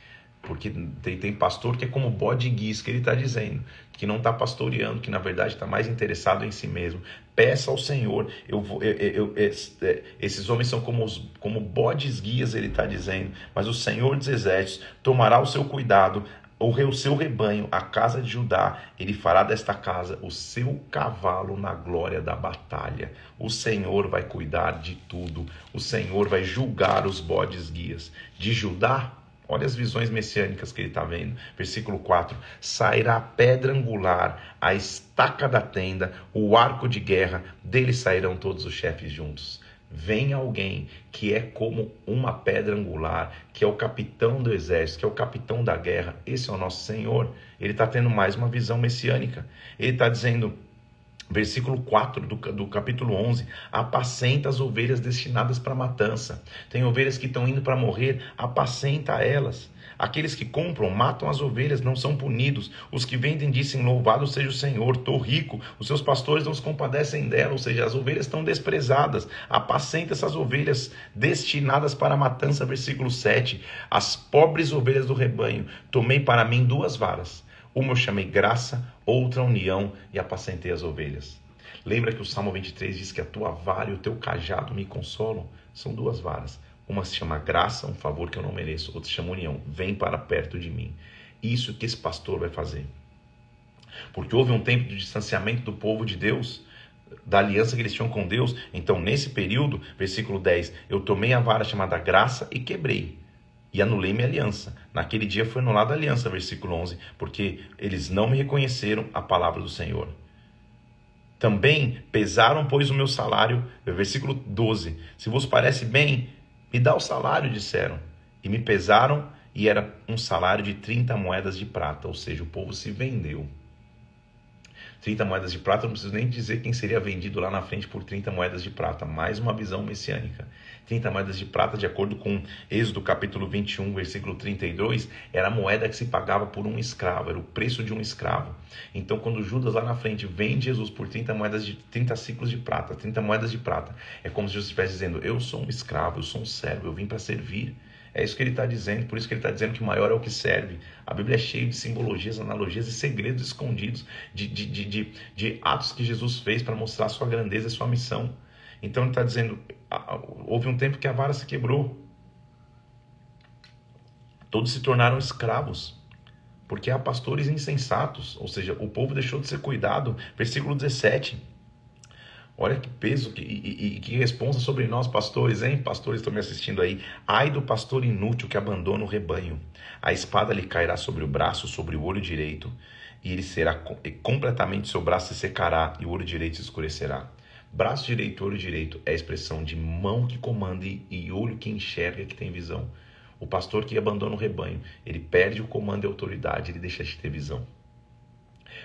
S1: Porque tem, tem pastor que é como bode guias, que ele está dizendo, que não está pastoreando, que na verdade está mais interessado em si mesmo. Peça ao Senhor, eu vou, eu, eu, eu, é, esses homens são como, os, como bodes guias, ele está dizendo, mas o Senhor dos Exércitos tomará o seu cuidado, o seu rebanho, a casa de Judá, ele fará desta casa o seu cavalo na glória da batalha. O Senhor vai cuidar de tudo, o Senhor vai julgar os bodes guias. De Judá, Olha as visões messiânicas que ele está vendo. Versículo 4: Sairá a pedra angular, a estaca da tenda, o arco de guerra, dele sairão todos os chefes juntos. Vem alguém que é como uma pedra angular, que é o capitão do exército, que é o capitão da guerra. Esse é o nosso Senhor. Ele está tendo mais uma visão messiânica. Ele está dizendo Versículo 4 do, do capítulo 11: Apacenta as ovelhas destinadas para matança. Tem ovelhas que estão indo para morrer, apacenta elas. Aqueles que compram matam as ovelhas, não são punidos. Os que vendem dizem: Louvado seja o Senhor, estou rico. Os seus pastores não se compadecem dela, ou seja, as ovelhas estão desprezadas. Apacenta essas ovelhas destinadas para matança. Versículo 7: As pobres ovelhas do rebanho, tomei para mim duas varas uma eu chamei graça, outra união e apacentei as ovelhas. Lembra que o Salmo 23 diz que a tua vara e o teu cajado me consolam? São duas varas. Uma se chama graça, um favor que eu não mereço. Outra se chama união, vem para perto de mim. Isso que esse pastor vai fazer. Porque houve um tempo de distanciamento do povo de Deus, da aliança que eles tinham com Deus. Então, nesse período, versículo 10, eu tomei a vara chamada graça e quebrei e anulei minha aliança. Naquele dia foi anulada a aliança, versículo 11, porque eles não me reconheceram a palavra do Senhor. Também pesaram, pois, o meu salário, versículo 12. Se vos parece bem, me dá o salário, disseram. E me pesaram e era um salário de 30 moedas de prata, ou seja, o povo se vendeu. 30 moedas de prata, não preciso nem dizer quem seria vendido lá na frente por 30 moedas de prata, mais uma visão messiânica. 30 moedas de prata, de acordo com Êxodo capítulo 21, versículo 32, era a moeda que se pagava por um escravo, era o preço de um escravo. Então, quando Judas lá na frente vende Jesus por 30 moedas de 30 ciclos de prata, 30 moedas de prata, é como se Jesus estivesse dizendo: Eu sou um escravo, eu sou um servo, eu vim para servir. É isso que ele está dizendo, por isso que ele está dizendo que maior é o que serve. A Bíblia é cheia de simbologias, analogias e segredos escondidos de, de, de, de, de atos que Jesus fez para mostrar sua grandeza e sua missão. Então ele está dizendo: houve um tempo que a vara se quebrou. Todos se tornaram escravos, porque há pastores insensatos, ou seja, o povo deixou de ser cuidado. Versículo 17. Olha que peso que, e, e, que responsa sobre nós, pastores, hein? Pastores estão me assistindo aí. Ai do pastor inútil que abandona o rebanho. A espada lhe cairá sobre o braço, sobre o olho direito, e ele será completamente, seu braço se secará e o olho direito se escurecerá. Braço direito, olho direito é a expressão de mão que comanda e olho que enxerga, que tem visão. O pastor que abandona o rebanho, ele perde o comando e autoridade, ele deixa de ter visão.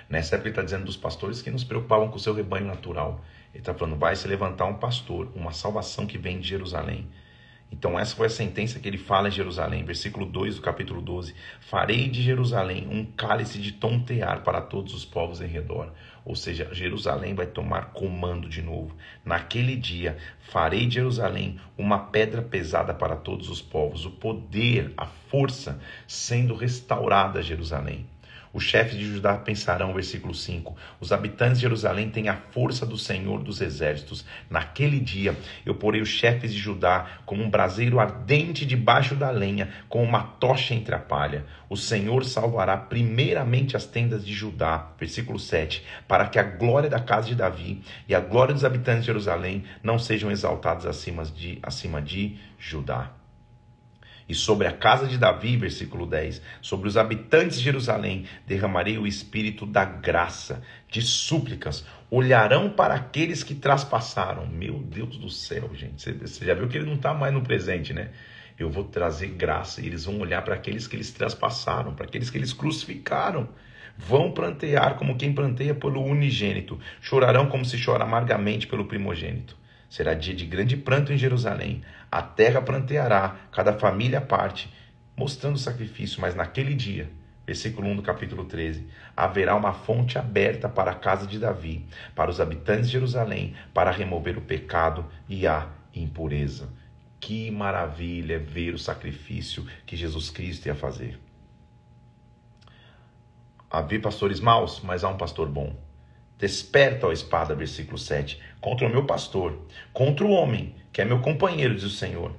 S1: Nessa época ele está dizendo dos pastores que não se preocupavam com o seu rebanho natural. Ele está falando, vai se levantar um pastor, uma salvação que vem de Jerusalém. Então, essa foi a sentença que ele fala em Jerusalém, versículo 2 do capítulo 12: Farei de Jerusalém um cálice de tontear para todos os povos em redor. Ou seja, Jerusalém vai tomar comando de novo. Naquele dia, farei de Jerusalém uma pedra pesada para todos os povos, o poder, a força sendo restaurada a Jerusalém. Os chefes de Judá pensarão, versículo 5: Os habitantes de Jerusalém têm a força do Senhor dos exércitos. Naquele dia eu porei os chefes de Judá como um braseiro ardente debaixo da lenha, com uma tocha entre a palha. O Senhor salvará primeiramente as tendas de Judá, versículo 7, para que a glória da casa de Davi e a glória dos habitantes de Jerusalém não sejam exaltadas acima de, acima de Judá. E sobre a casa de Davi, versículo 10, sobre os habitantes de Jerusalém, derramarei o espírito da graça, de súplicas. Olharão para aqueles que traspassaram. Meu Deus do céu, gente. Você já viu que ele não está mais no presente, né? Eu vou trazer graça e eles vão olhar para aqueles que eles traspassaram, para aqueles que eles crucificaram. Vão plantear como quem planteia pelo unigênito. Chorarão como se chora amargamente pelo primogênito. Será dia de grande pranto em Jerusalém. A terra planteará, cada família parte, mostrando sacrifício, mas naquele dia, versículo 1 do capítulo 13, haverá uma fonte aberta para a casa de Davi, para os habitantes de Jerusalém, para remover o pecado e a impureza. Que maravilha ver o sacrifício que Jesus Cristo ia fazer. Havia pastores maus, mas há um pastor bom. Desperta, ó espada, versículo 7, contra o meu pastor, contra o homem, que é meu companheiro, diz o Senhor.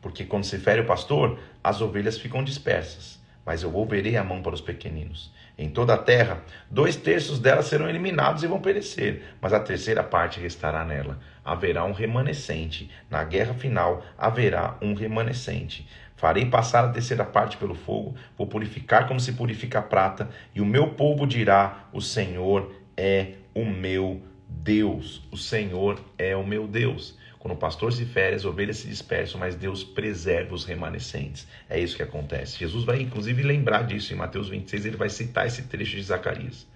S1: Porque quando se fere o pastor, as ovelhas ficam dispersas, mas eu volverei a mão para os pequeninos. Em toda a terra, dois terços delas serão eliminados e vão perecer, mas a terceira parte restará nela. Haverá um remanescente. Na guerra final haverá um remanescente. Farei passar a terceira parte pelo fogo, vou purificar como se purifica a prata, e o meu povo dirá: O Senhor é o meu Deus. O Senhor é o meu Deus. Quando o pastor se fere, as ovelhas se dispersam, mas Deus preserva os remanescentes. É isso que acontece. Jesus vai, inclusive, lembrar disso. Em Mateus 26, ele vai citar esse trecho de Zacarias.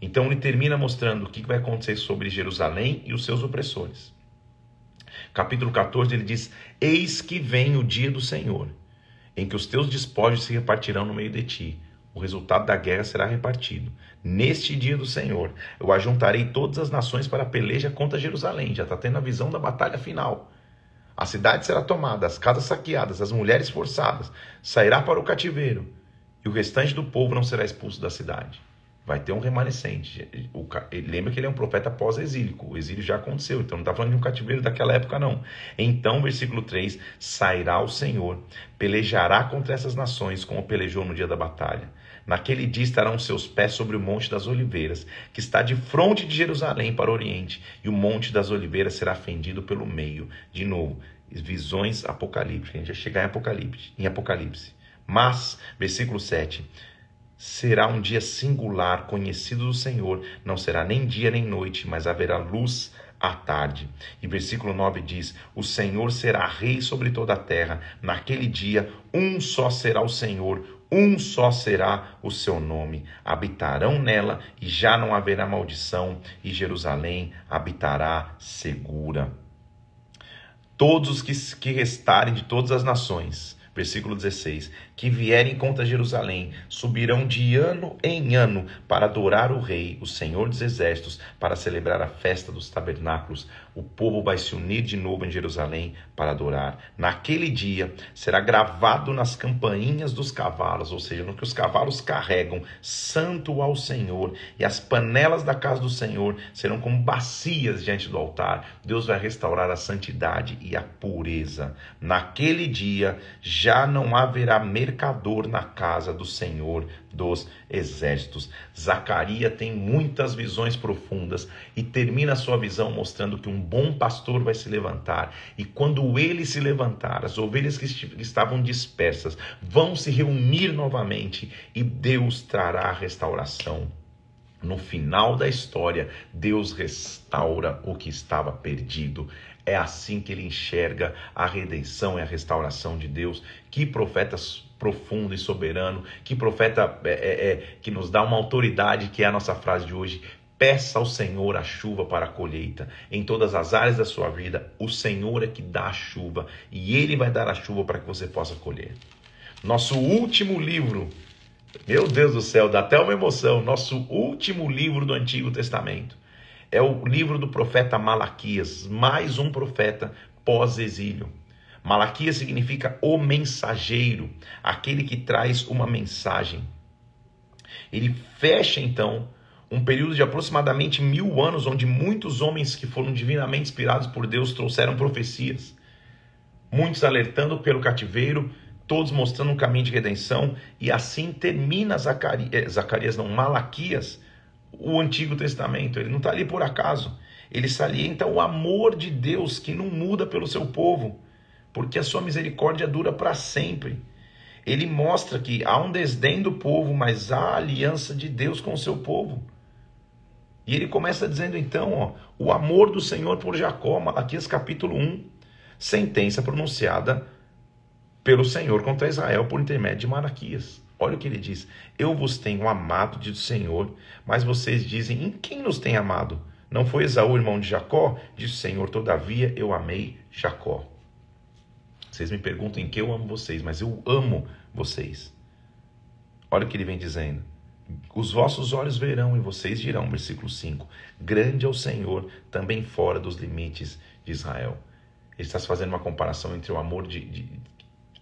S1: Então, ele termina mostrando o que vai acontecer sobre Jerusalém e os seus opressores. Capítulo 14, ele diz: Eis que vem o dia do Senhor, em que os teus despojos se repartirão no meio de ti o resultado da guerra será repartido. Neste dia do Senhor, eu ajuntarei todas as nações para a peleja contra Jerusalém. Já está tendo a visão da batalha final. A cidade será tomada, as casas saqueadas, as mulheres forçadas, sairá para o cativeiro, e o restante do povo não será expulso da cidade. Vai ter um remanescente. Lembra que ele é um profeta pós-exílico. O exílio já aconteceu, então não está falando de um cativeiro daquela época, não. Então, versículo 3: sairá o Senhor, pelejará contra essas nações, como pelejou no dia da batalha Naquele dia estarão seus pés sobre o Monte das Oliveiras, que está de frente de Jerusalém para o oriente, e o Monte das Oliveiras será fendido pelo meio. De novo, visões apocalípticas. A gente vai chegar em Apocalipse. Em Apocalipse. Mas, versículo 7. Será um dia singular, conhecido do Senhor, não será nem dia nem noite, mas haverá luz à tarde. E versículo 9 diz: O Senhor será rei sobre toda a terra. Naquele dia, um só será o Senhor, um só será o seu nome. Habitarão nela e já não haverá maldição, e Jerusalém habitará segura. Todos os que, que restarem de todas as nações Versículo 16: Que vierem contra Jerusalém, subirão de ano em ano para adorar o Rei, o Senhor dos Exércitos, para celebrar a festa dos tabernáculos. O povo vai se unir de novo em Jerusalém para adorar. Naquele dia será gravado nas campainhas dos cavalos, ou seja, no que os cavalos carregam, santo ao Senhor, e as panelas da casa do Senhor serão como bacias diante do altar. Deus vai restaurar a santidade e a pureza. Naquele dia, já não haverá mercador na casa do Senhor dos exércitos. Zacarias tem muitas visões profundas e termina sua visão mostrando que um bom pastor vai se levantar e quando ele se levantar, as ovelhas que estavam dispersas vão se reunir novamente e Deus trará a restauração. No final da história, Deus restaura o que estava perdido. É assim que ele enxerga a redenção e a restauração de Deus. Que profeta profundo e soberano, que profeta é, é, é, que nos dá uma autoridade, que é a nossa frase de hoje. Peça ao Senhor a chuva para a colheita. Em todas as áreas da sua vida, o Senhor é que dá a chuva e Ele vai dar a chuva para que você possa colher. Nosso último livro, meu Deus do céu, dá até uma emoção. Nosso último livro do Antigo Testamento é o livro do profeta Malaquias, mais um profeta pós-exílio. Malaquias significa o mensageiro, aquele que traz uma mensagem. Ele fecha então um período de aproximadamente mil anos, onde muitos homens que foram divinamente inspirados por Deus trouxeram profecias. Muitos alertando pelo cativeiro, todos mostrando um caminho de redenção, e assim termina Zacarias, eh, Zacarias não, Malaquias, o Antigo Testamento. Ele não está ali por acaso. Ele salienta o amor de Deus que não muda pelo seu povo, porque a sua misericórdia dura para sempre. Ele mostra que há um desdém do povo, mas há aliança de Deus com o seu povo. E ele começa dizendo então, ó, o amor do Senhor por Jacó, Malaquias capítulo 1, sentença pronunciada pelo Senhor contra Israel por intermédio de Malaquias. Olha o que ele diz: Eu vos tenho amado, diz o Senhor, mas vocês dizem: Em quem nos tem amado? Não foi Esaú, irmão de Jacó? Diz o Senhor: Todavia eu amei Jacó. Vocês me perguntam em que eu amo vocês, mas eu amo vocês. Olha o que ele vem dizendo. Os vossos olhos verão e vocês dirão, versículo 5: Grande é o Senhor, também fora dos limites de Israel. Ele está fazendo uma comparação entre o amor de, de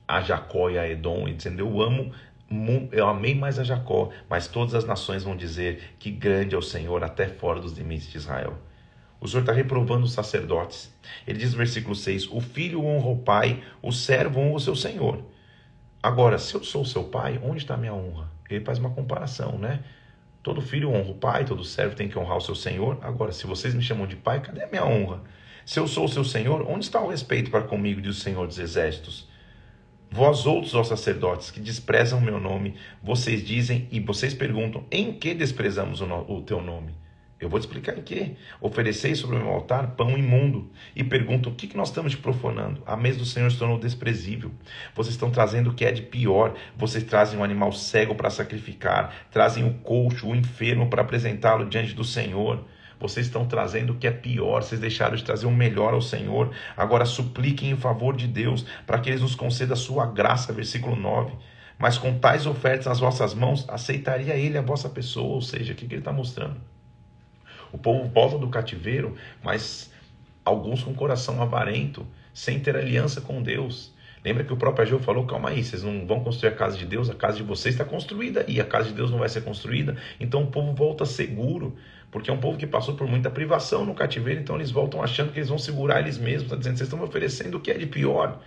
S1: a Jacó e a Edom, e dizendo: Eu amo eu amei mais a Jacó, mas todas as nações vão dizer que grande é o Senhor até fora dos limites de Israel. O Senhor está reprovando os sacerdotes. Ele diz no versículo 6: O filho honra o pai, o servo honra o seu senhor. Agora, se eu sou seu pai, onde está a minha honra? Ele faz uma comparação, né? Todo filho honra o pai, todo servo tem que honrar o seu senhor. Agora, se vocês me chamam de pai, cadê a minha honra? Se eu sou o seu senhor, onde está o respeito para comigo, diz o Senhor dos Exércitos? Vós outros, ó sacerdotes, que desprezam o meu nome, vocês dizem e vocês perguntam: em que desprezamos o, no, o teu nome? Eu vou te explicar em que. Ofereceis sobre o meu altar pão imundo. E perguntam: o que, que nós estamos te profanando? A mesa do Senhor se tornou desprezível. Vocês estão trazendo o que é de pior. Vocês trazem um animal cego para sacrificar, trazem o coxo, o enfermo para apresentá-lo diante do Senhor. Vocês estão trazendo o que é pior, vocês deixaram de trazer o melhor ao Senhor. Agora supliquem em favor de Deus, para que Ele nos conceda a sua graça. Versículo 9. Mas com tais ofertas nas vossas mãos, aceitaria Ele a vossa pessoa. Ou seja, o que Ele está mostrando? O povo volta do cativeiro, mas alguns com coração avarento, sem ter aliança com Deus. Lembra que o próprio Ageu falou: calma aí, vocês não vão construir a casa de Deus, a casa de vocês está construída e a casa de Deus não vai ser construída. Então o povo volta seguro, porque é um povo que passou por muita privação no cativeiro, então eles voltam achando que eles vão segurar eles mesmos. Está dizendo: vocês estão me oferecendo o que é de pior.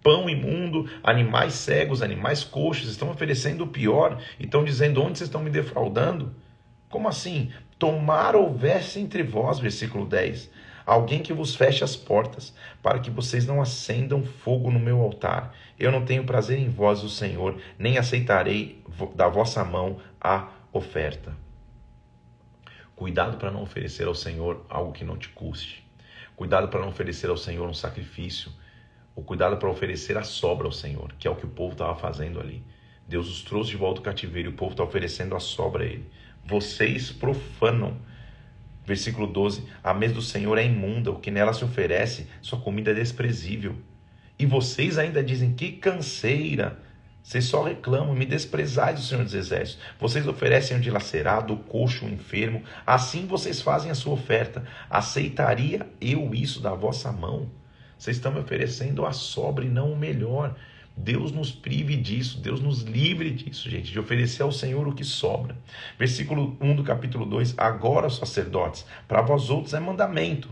S1: Pão imundo, animais cegos, animais coxos, estão oferecendo o pior, estão dizendo onde vocês estão me defraudando. Como assim? Tomar houvesse entre vós, versículo 10, alguém que vos feche as portas, para que vocês não acendam fogo no meu altar. Eu não tenho prazer em vós, o Senhor, nem aceitarei da vossa mão a oferta. Cuidado para não oferecer ao Senhor algo que não te custe. Cuidado para não oferecer ao Senhor um sacrifício. O cuidado para oferecer a sobra ao Senhor, que é o que o povo estava fazendo ali. Deus os trouxe de volta do cativeiro e o povo está oferecendo a sobra a ele. Vocês profanam. Versículo 12: A mesa do Senhor é imunda, o que nela se oferece, sua comida é desprezível. E vocês ainda dizem: Que canseira! Vocês só reclamam, me desprezais o Senhor dos Exércitos. Vocês oferecem o dilacerado, o coxo, o enfermo. Assim vocês fazem a sua oferta. Aceitaria eu isso da vossa mão? Vocês estão me oferecendo a sobra e não o melhor. Deus nos prive disso, Deus nos livre disso, gente, de oferecer ao Senhor o que sobra. Versículo 1 do capítulo 2: Agora, sacerdotes, para vós outros é mandamento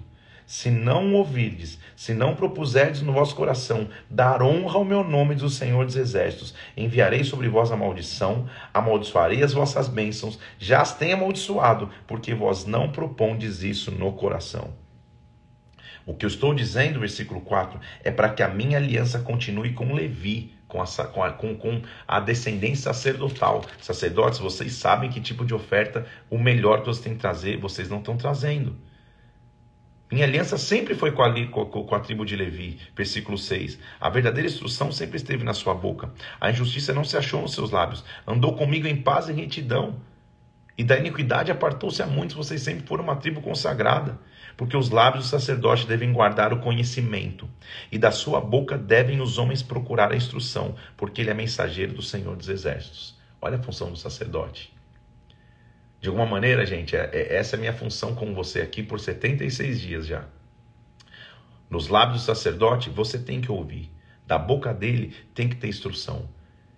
S1: se não ouvirdes, se não propuserdes no vosso coração dar honra ao meu nome, diz o Senhor dos Exércitos, enviarei sobre vós a maldição, amaldiçoarei as vossas bênçãos, já as tenho amaldiçoado, porque vós não propondes isso no coração. O que eu estou dizendo, versículo 4, é para que a minha aliança continue com Levi, com a, com, a, com, a, descendência sacerdotal. Sacerdotes, vocês sabem que tipo de oferta, o melhor que vocês têm que trazer, vocês não estão trazendo. Minha aliança sempre foi com a, com a, tribo de Levi. Versículo 6. A verdadeira instrução sempre esteve na sua boca. A injustiça não se achou nos seus lábios. Andou comigo em paz e retidão. E da iniquidade apartou-se a muitos. Vocês sempre foram uma tribo consagrada. Porque os lábios do sacerdote devem guardar o conhecimento. E da sua boca devem os homens procurar a instrução. Porque ele é mensageiro do Senhor dos Exércitos. Olha a função do sacerdote. De alguma maneira, gente, é, é, essa é a minha função com você aqui por 76 dias já. Nos lábios do sacerdote, você tem que ouvir. Da boca dele tem que ter instrução.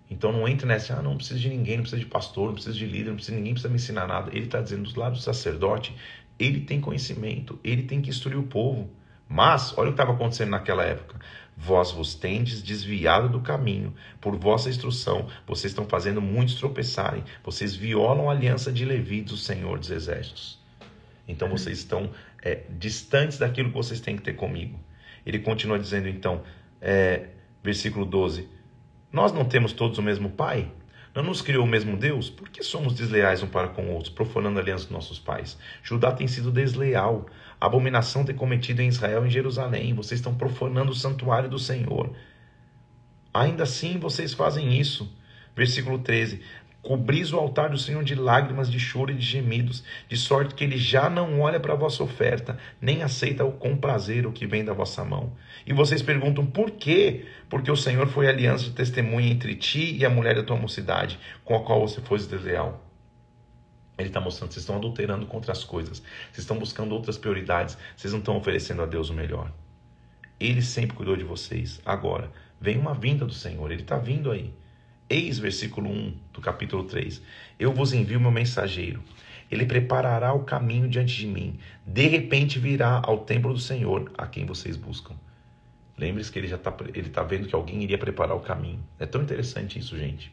S1: Então não entre nessa, ah, não precisa de ninguém, não precisa de pastor, não precisa de líder, não precisa de ninguém, precisa me ensinar nada. Ele está dizendo, dos lábios do sacerdote, ele tem conhecimento, ele tem que instruir o povo. Mas, olha o que estava acontecendo naquela época. Vós vos tendes desviado do caminho, por vossa instrução, vocês estão fazendo muitos tropeçarem, vocês violam a aliança de Levi do Senhor dos Exércitos. Então vocês estão é, distantes daquilo que vocês têm que ter comigo. Ele continua dizendo então, é, versículo 12: Nós não temos todos o mesmo Pai? Não nos criou o mesmo Deus? Por que somos desleais um para com o outro, profanando a aliança dos nossos pais? Judá tem sido desleal. A abominação tem cometido em Israel e em Jerusalém. Vocês estão profanando o santuário do Senhor. Ainda assim vocês fazem isso. Versículo 13: Cobris o altar do Senhor de lágrimas, de choro e de gemidos, de sorte que ele já não olha para a vossa oferta, nem aceita com prazer o que vem da vossa mão. E vocês perguntam por quê? Porque o Senhor foi aliança de testemunha entre ti e a mulher da tua mocidade, com a qual você foi desleal. Ele está mostrando vocês estão adulterando contra as coisas, vocês estão buscando outras prioridades, vocês não estão oferecendo a Deus o melhor. Ele sempre cuidou de vocês. Agora, vem uma vinda do Senhor, ele está vindo aí. Eis, versículo 1 do capítulo 3: Eu vos envio meu mensageiro. Ele preparará o caminho diante de mim. De repente virá ao templo do Senhor, a quem vocês buscam. Lembre-se que ele já está ele tá vendo que alguém iria preparar o caminho. É tão interessante isso, gente.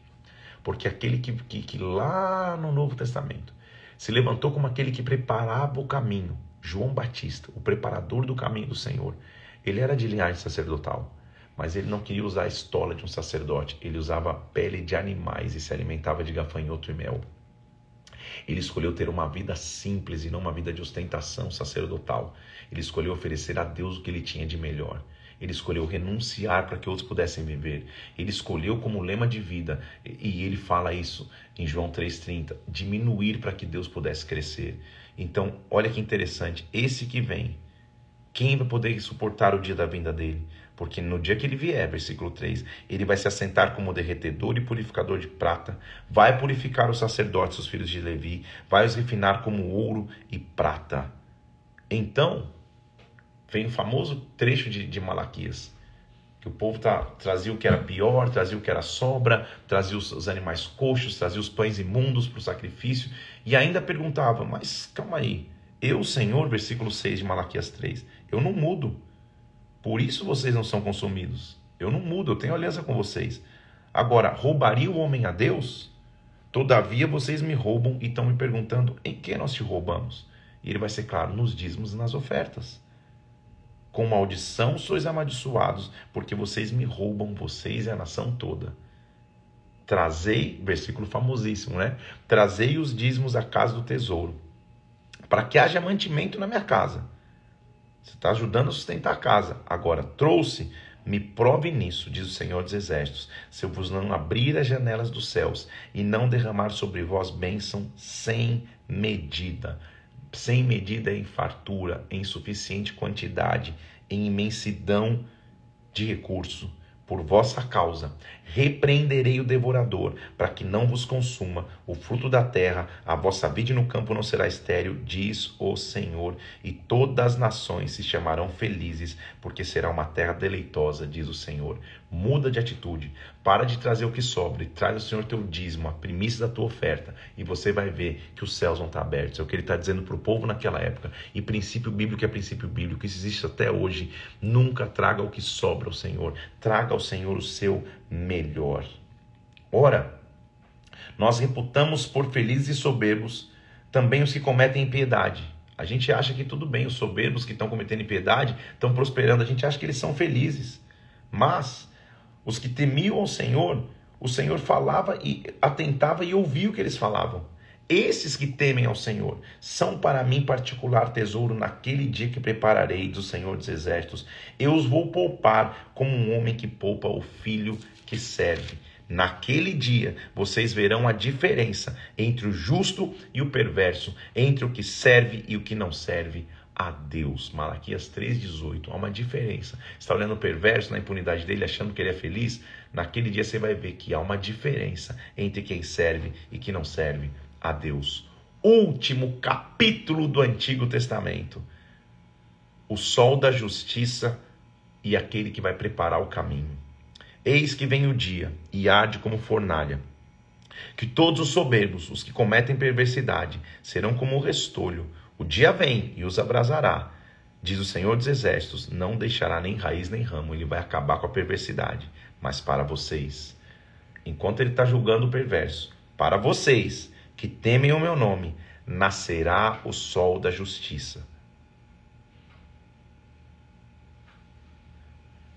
S1: Porque aquele que, que, que lá no Novo Testamento se levantou como aquele que preparava o caminho, João Batista, o preparador do caminho do Senhor, ele era de linhagem sacerdotal mas ele não queria usar a estola de um sacerdote, ele usava pele de animais e se alimentava de gafanhoto e mel. Ele escolheu ter uma vida simples e não uma vida de ostentação sacerdotal. Ele escolheu oferecer a Deus o que ele tinha de melhor. Ele escolheu renunciar para que outros pudessem viver. Ele escolheu como lema de vida, e ele fala isso em João 3,30, diminuir para que Deus pudesse crescer. Então, olha que interessante, esse que vem, quem vai poder suportar o dia da vinda dele? Porque no dia que ele vier, versículo 3, ele vai se assentar como derretedor e purificador de prata, vai purificar os sacerdotes, os filhos de Levi, vai os refinar como ouro e prata. Então, vem o famoso trecho de, de Malaquias, que o povo tá, trazia o que era pior, trazia o que era sobra, trazia os, os animais coxos, trazia os pães imundos para o sacrifício, e ainda perguntava, mas calma aí, eu, Senhor, versículo 6 de Malaquias 3, eu não mudo. Por isso vocês não são consumidos. Eu não mudo, eu tenho aliança com vocês. Agora, roubaria o homem a Deus? Todavia vocês me roubam e estão me perguntando em que nós te roubamos. E ele vai ser claro nos dízimos e nas ofertas. Com maldição sois amaldiçoados, porque vocês me roubam, vocês e a nação toda. Trazei, versículo famosíssimo, né? Trazei os dízimos à casa do tesouro, para que haja mantimento na minha casa Você está ajudando a sustentar a casa. Agora, trouxe, me prove nisso, diz o Senhor dos Exércitos, se eu vos não abrir as janelas dos céus e não derramar sobre vós bênção sem medida. Sem medida em fartura, em suficiente quantidade, em imensidão de recurso por vossa causa, repreenderei o devorador, para que não vos consuma o fruto da terra, a vossa vida no campo não será estéril, diz o Senhor, e todas as nações se chamarão felizes, porque será uma terra deleitosa, diz o Senhor. Muda de atitude, para de trazer o que sobra e traz o Senhor teu dízimo, a primícia da tua oferta, e você vai ver que os céus vão estar abertos. É o que ele está dizendo para o povo naquela época. E princípio bíblico é princípio bíblico, isso existe até hoje. Nunca traga o que sobra ao Senhor, traga ao Senhor o seu melhor. Ora, nós reputamos por felizes e soberbos também os que cometem impiedade. A gente acha que tudo bem, os soberbos que estão cometendo impiedade estão prosperando, a gente acha que eles são felizes. Mas os que temiam ao Senhor, o Senhor falava e atentava e ouvia o que eles falavam. Esses que temem ao Senhor são para mim particular tesouro naquele dia que prepararei do Senhor dos Exércitos. Eu os vou poupar como um homem que poupa o filho que serve. Naquele dia vocês verão a diferença entre o justo e o perverso, entre o que serve e o que não serve a Deus. Malaquias 3,18. Há uma diferença. Está olhando o perverso na impunidade dele, achando que ele é feliz? Naquele dia você vai ver que há uma diferença entre quem serve e quem não serve a Deus. Último capítulo do Antigo Testamento. O sol da justiça e aquele que vai preparar o caminho. Eis que vem o dia e arde como fornalha. Que todos os soberbos, os que cometem perversidade, serão como o restolho. O dia vem e os abrasará. Diz o Senhor dos Exércitos: não deixará nem raiz nem ramo, ele vai acabar com a perversidade. Mas para vocês, enquanto ele está julgando o perverso, para vocês que temem o meu nome, nascerá o sol da justiça.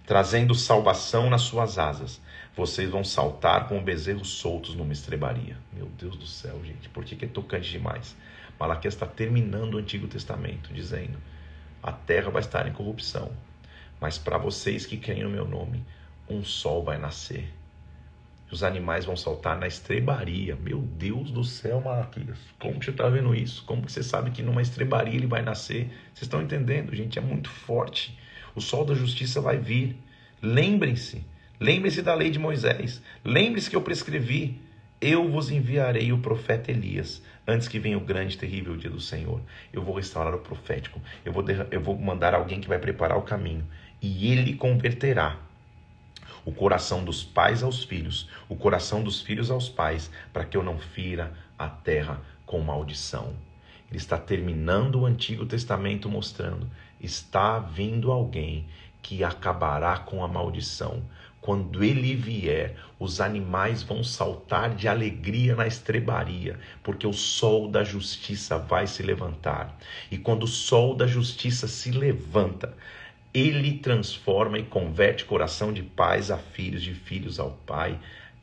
S1: Trazendo salvação nas suas asas, vocês vão saltar como bezerros soltos numa estrebaria. Meu Deus do céu, gente, por que, que é tocante demais? Malaquias está terminando o Antigo Testamento, dizendo: a terra vai estar em corrupção, mas para vocês que creem no meu nome, um sol vai nascer os animais vão saltar na estrebaria. Meu Deus do céu, Malaquias. Como você está vendo isso? Como você sabe que numa estrebaria ele vai nascer? Vocês estão entendendo, gente? É muito forte. O sol da justiça vai vir. Lembrem-se. Lembrem-se da lei de Moisés. Lembre-se que eu prescrevi. Eu vos enviarei o profeta Elias antes que venha o grande e terrível dia do Senhor. Eu vou restaurar o profético. Eu vou, eu vou mandar alguém que vai preparar o caminho. E ele converterá o coração dos pais aos filhos, o coração dos filhos aos pais, para que eu não fira a terra com maldição. Ele está terminando o Antigo Testamento mostrando: está vindo alguém que acabará com a maldição. Quando ele vier, os animais vão saltar de alegria na estrebaria, porque o sol da justiça vai se levantar. E quando o sol da justiça se levanta, ele transforma e converte coração de pais a filhos, de filhos ao pai.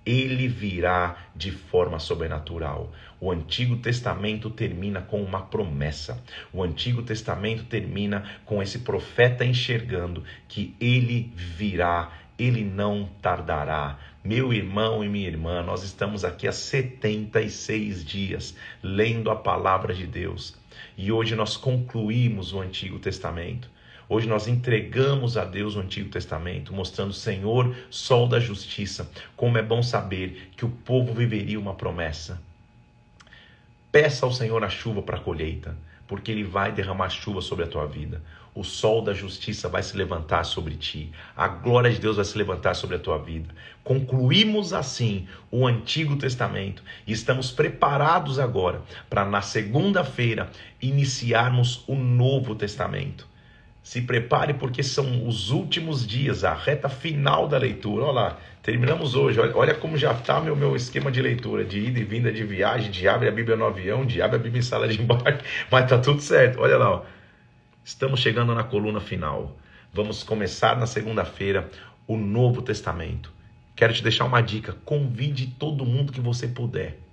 S1: Ele virá de forma sobrenatural. O Antigo Testamento termina com uma promessa. O Antigo Testamento termina com esse profeta enxergando que ele virá, ele não tardará. Meu irmão e minha irmã, nós estamos aqui há 76 dias lendo a palavra de Deus. E hoje nós concluímos o Antigo Testamento. Hoje nós entregamos a Deus o Antigo Testamento, mostrando, Senhor, sol da justiça, como é bom saber que o povo viveria uma promessa. Peça ao Senhor a chuva para a colheita, porque Ele vai derramar chuva sobre a tua vida. O sol da justiça vai se levantar sobre ti. A glória de Deus vai se levantar sobre a tua vida. Concluímos assim o Antigo Testamento e estamos preparados agora para, na segunda-feira, iniciarmos o Novo Testamento. Se prepare porque são os últimos dias, a reta final da leitura. Olha lá, terminamos hoje. Olha, olha como já está meu, meu esquema de leitura, de ida e vinda de viagem, de abre a Bíblia no avião, de abre a Bíblia em sala de embarque, mas tá tudo certo. Olha lá, ó. estamos chegando na coluna final. Vamos começar na segunda-feira o Novo Testamento. Quero te deixar uma dica: convide todo mundo que você puder.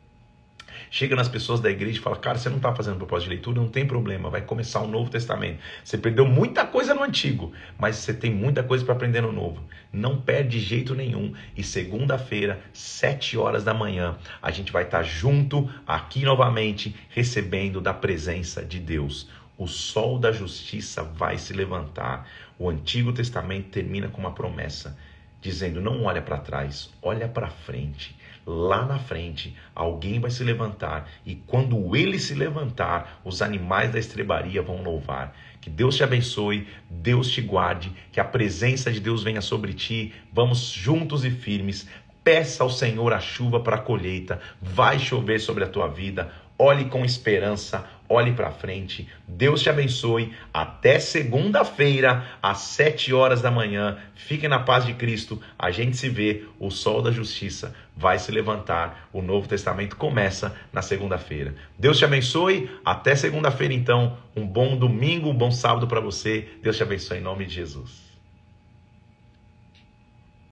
S1: Chega nas pessoas da igreja e fala: Cara, você não está fazendo propósito de leitura, não tem problema, vai começar o um Novo Testamento. Você perdeu muita coisa no Antigo, mas você tem muita coisa para aprender no Novo. Não perde jeito nenhum. E segunda-feira, sete horas da manhã, a gente vai estar tá junto aqui novamente, recebendo da presença de Deus. O sol da justiça vai se levantar. O Antigo Testamento termina com uma promessa dizendo: não olha para trás, olha para frente. Lá na frente, alguém vai se levantar e quando ele se levantar, os animais da estrebaria vão louvar. Que Deus te abençoe, Deus te guarde, que a presença de Deus venha sobre ti. Vamos juntos e firmes. Peça ao Senhor a chuva para a colheita. Vai chover sobre a tua vida. Olhe com esperança, olhe para frente. Deus te abençoe. Até segunda-feira, às sete horas da manhã. Fiquem na paz de Cristo. A gente se vê. O sol da justiça vai se levantar. O Novo Testamento começa na segunda-feira. Deus te abençoe. Até segunda-feira, então. Um bom domingo, um bom sábado para você. Deus te abençoe em nome de Jesus.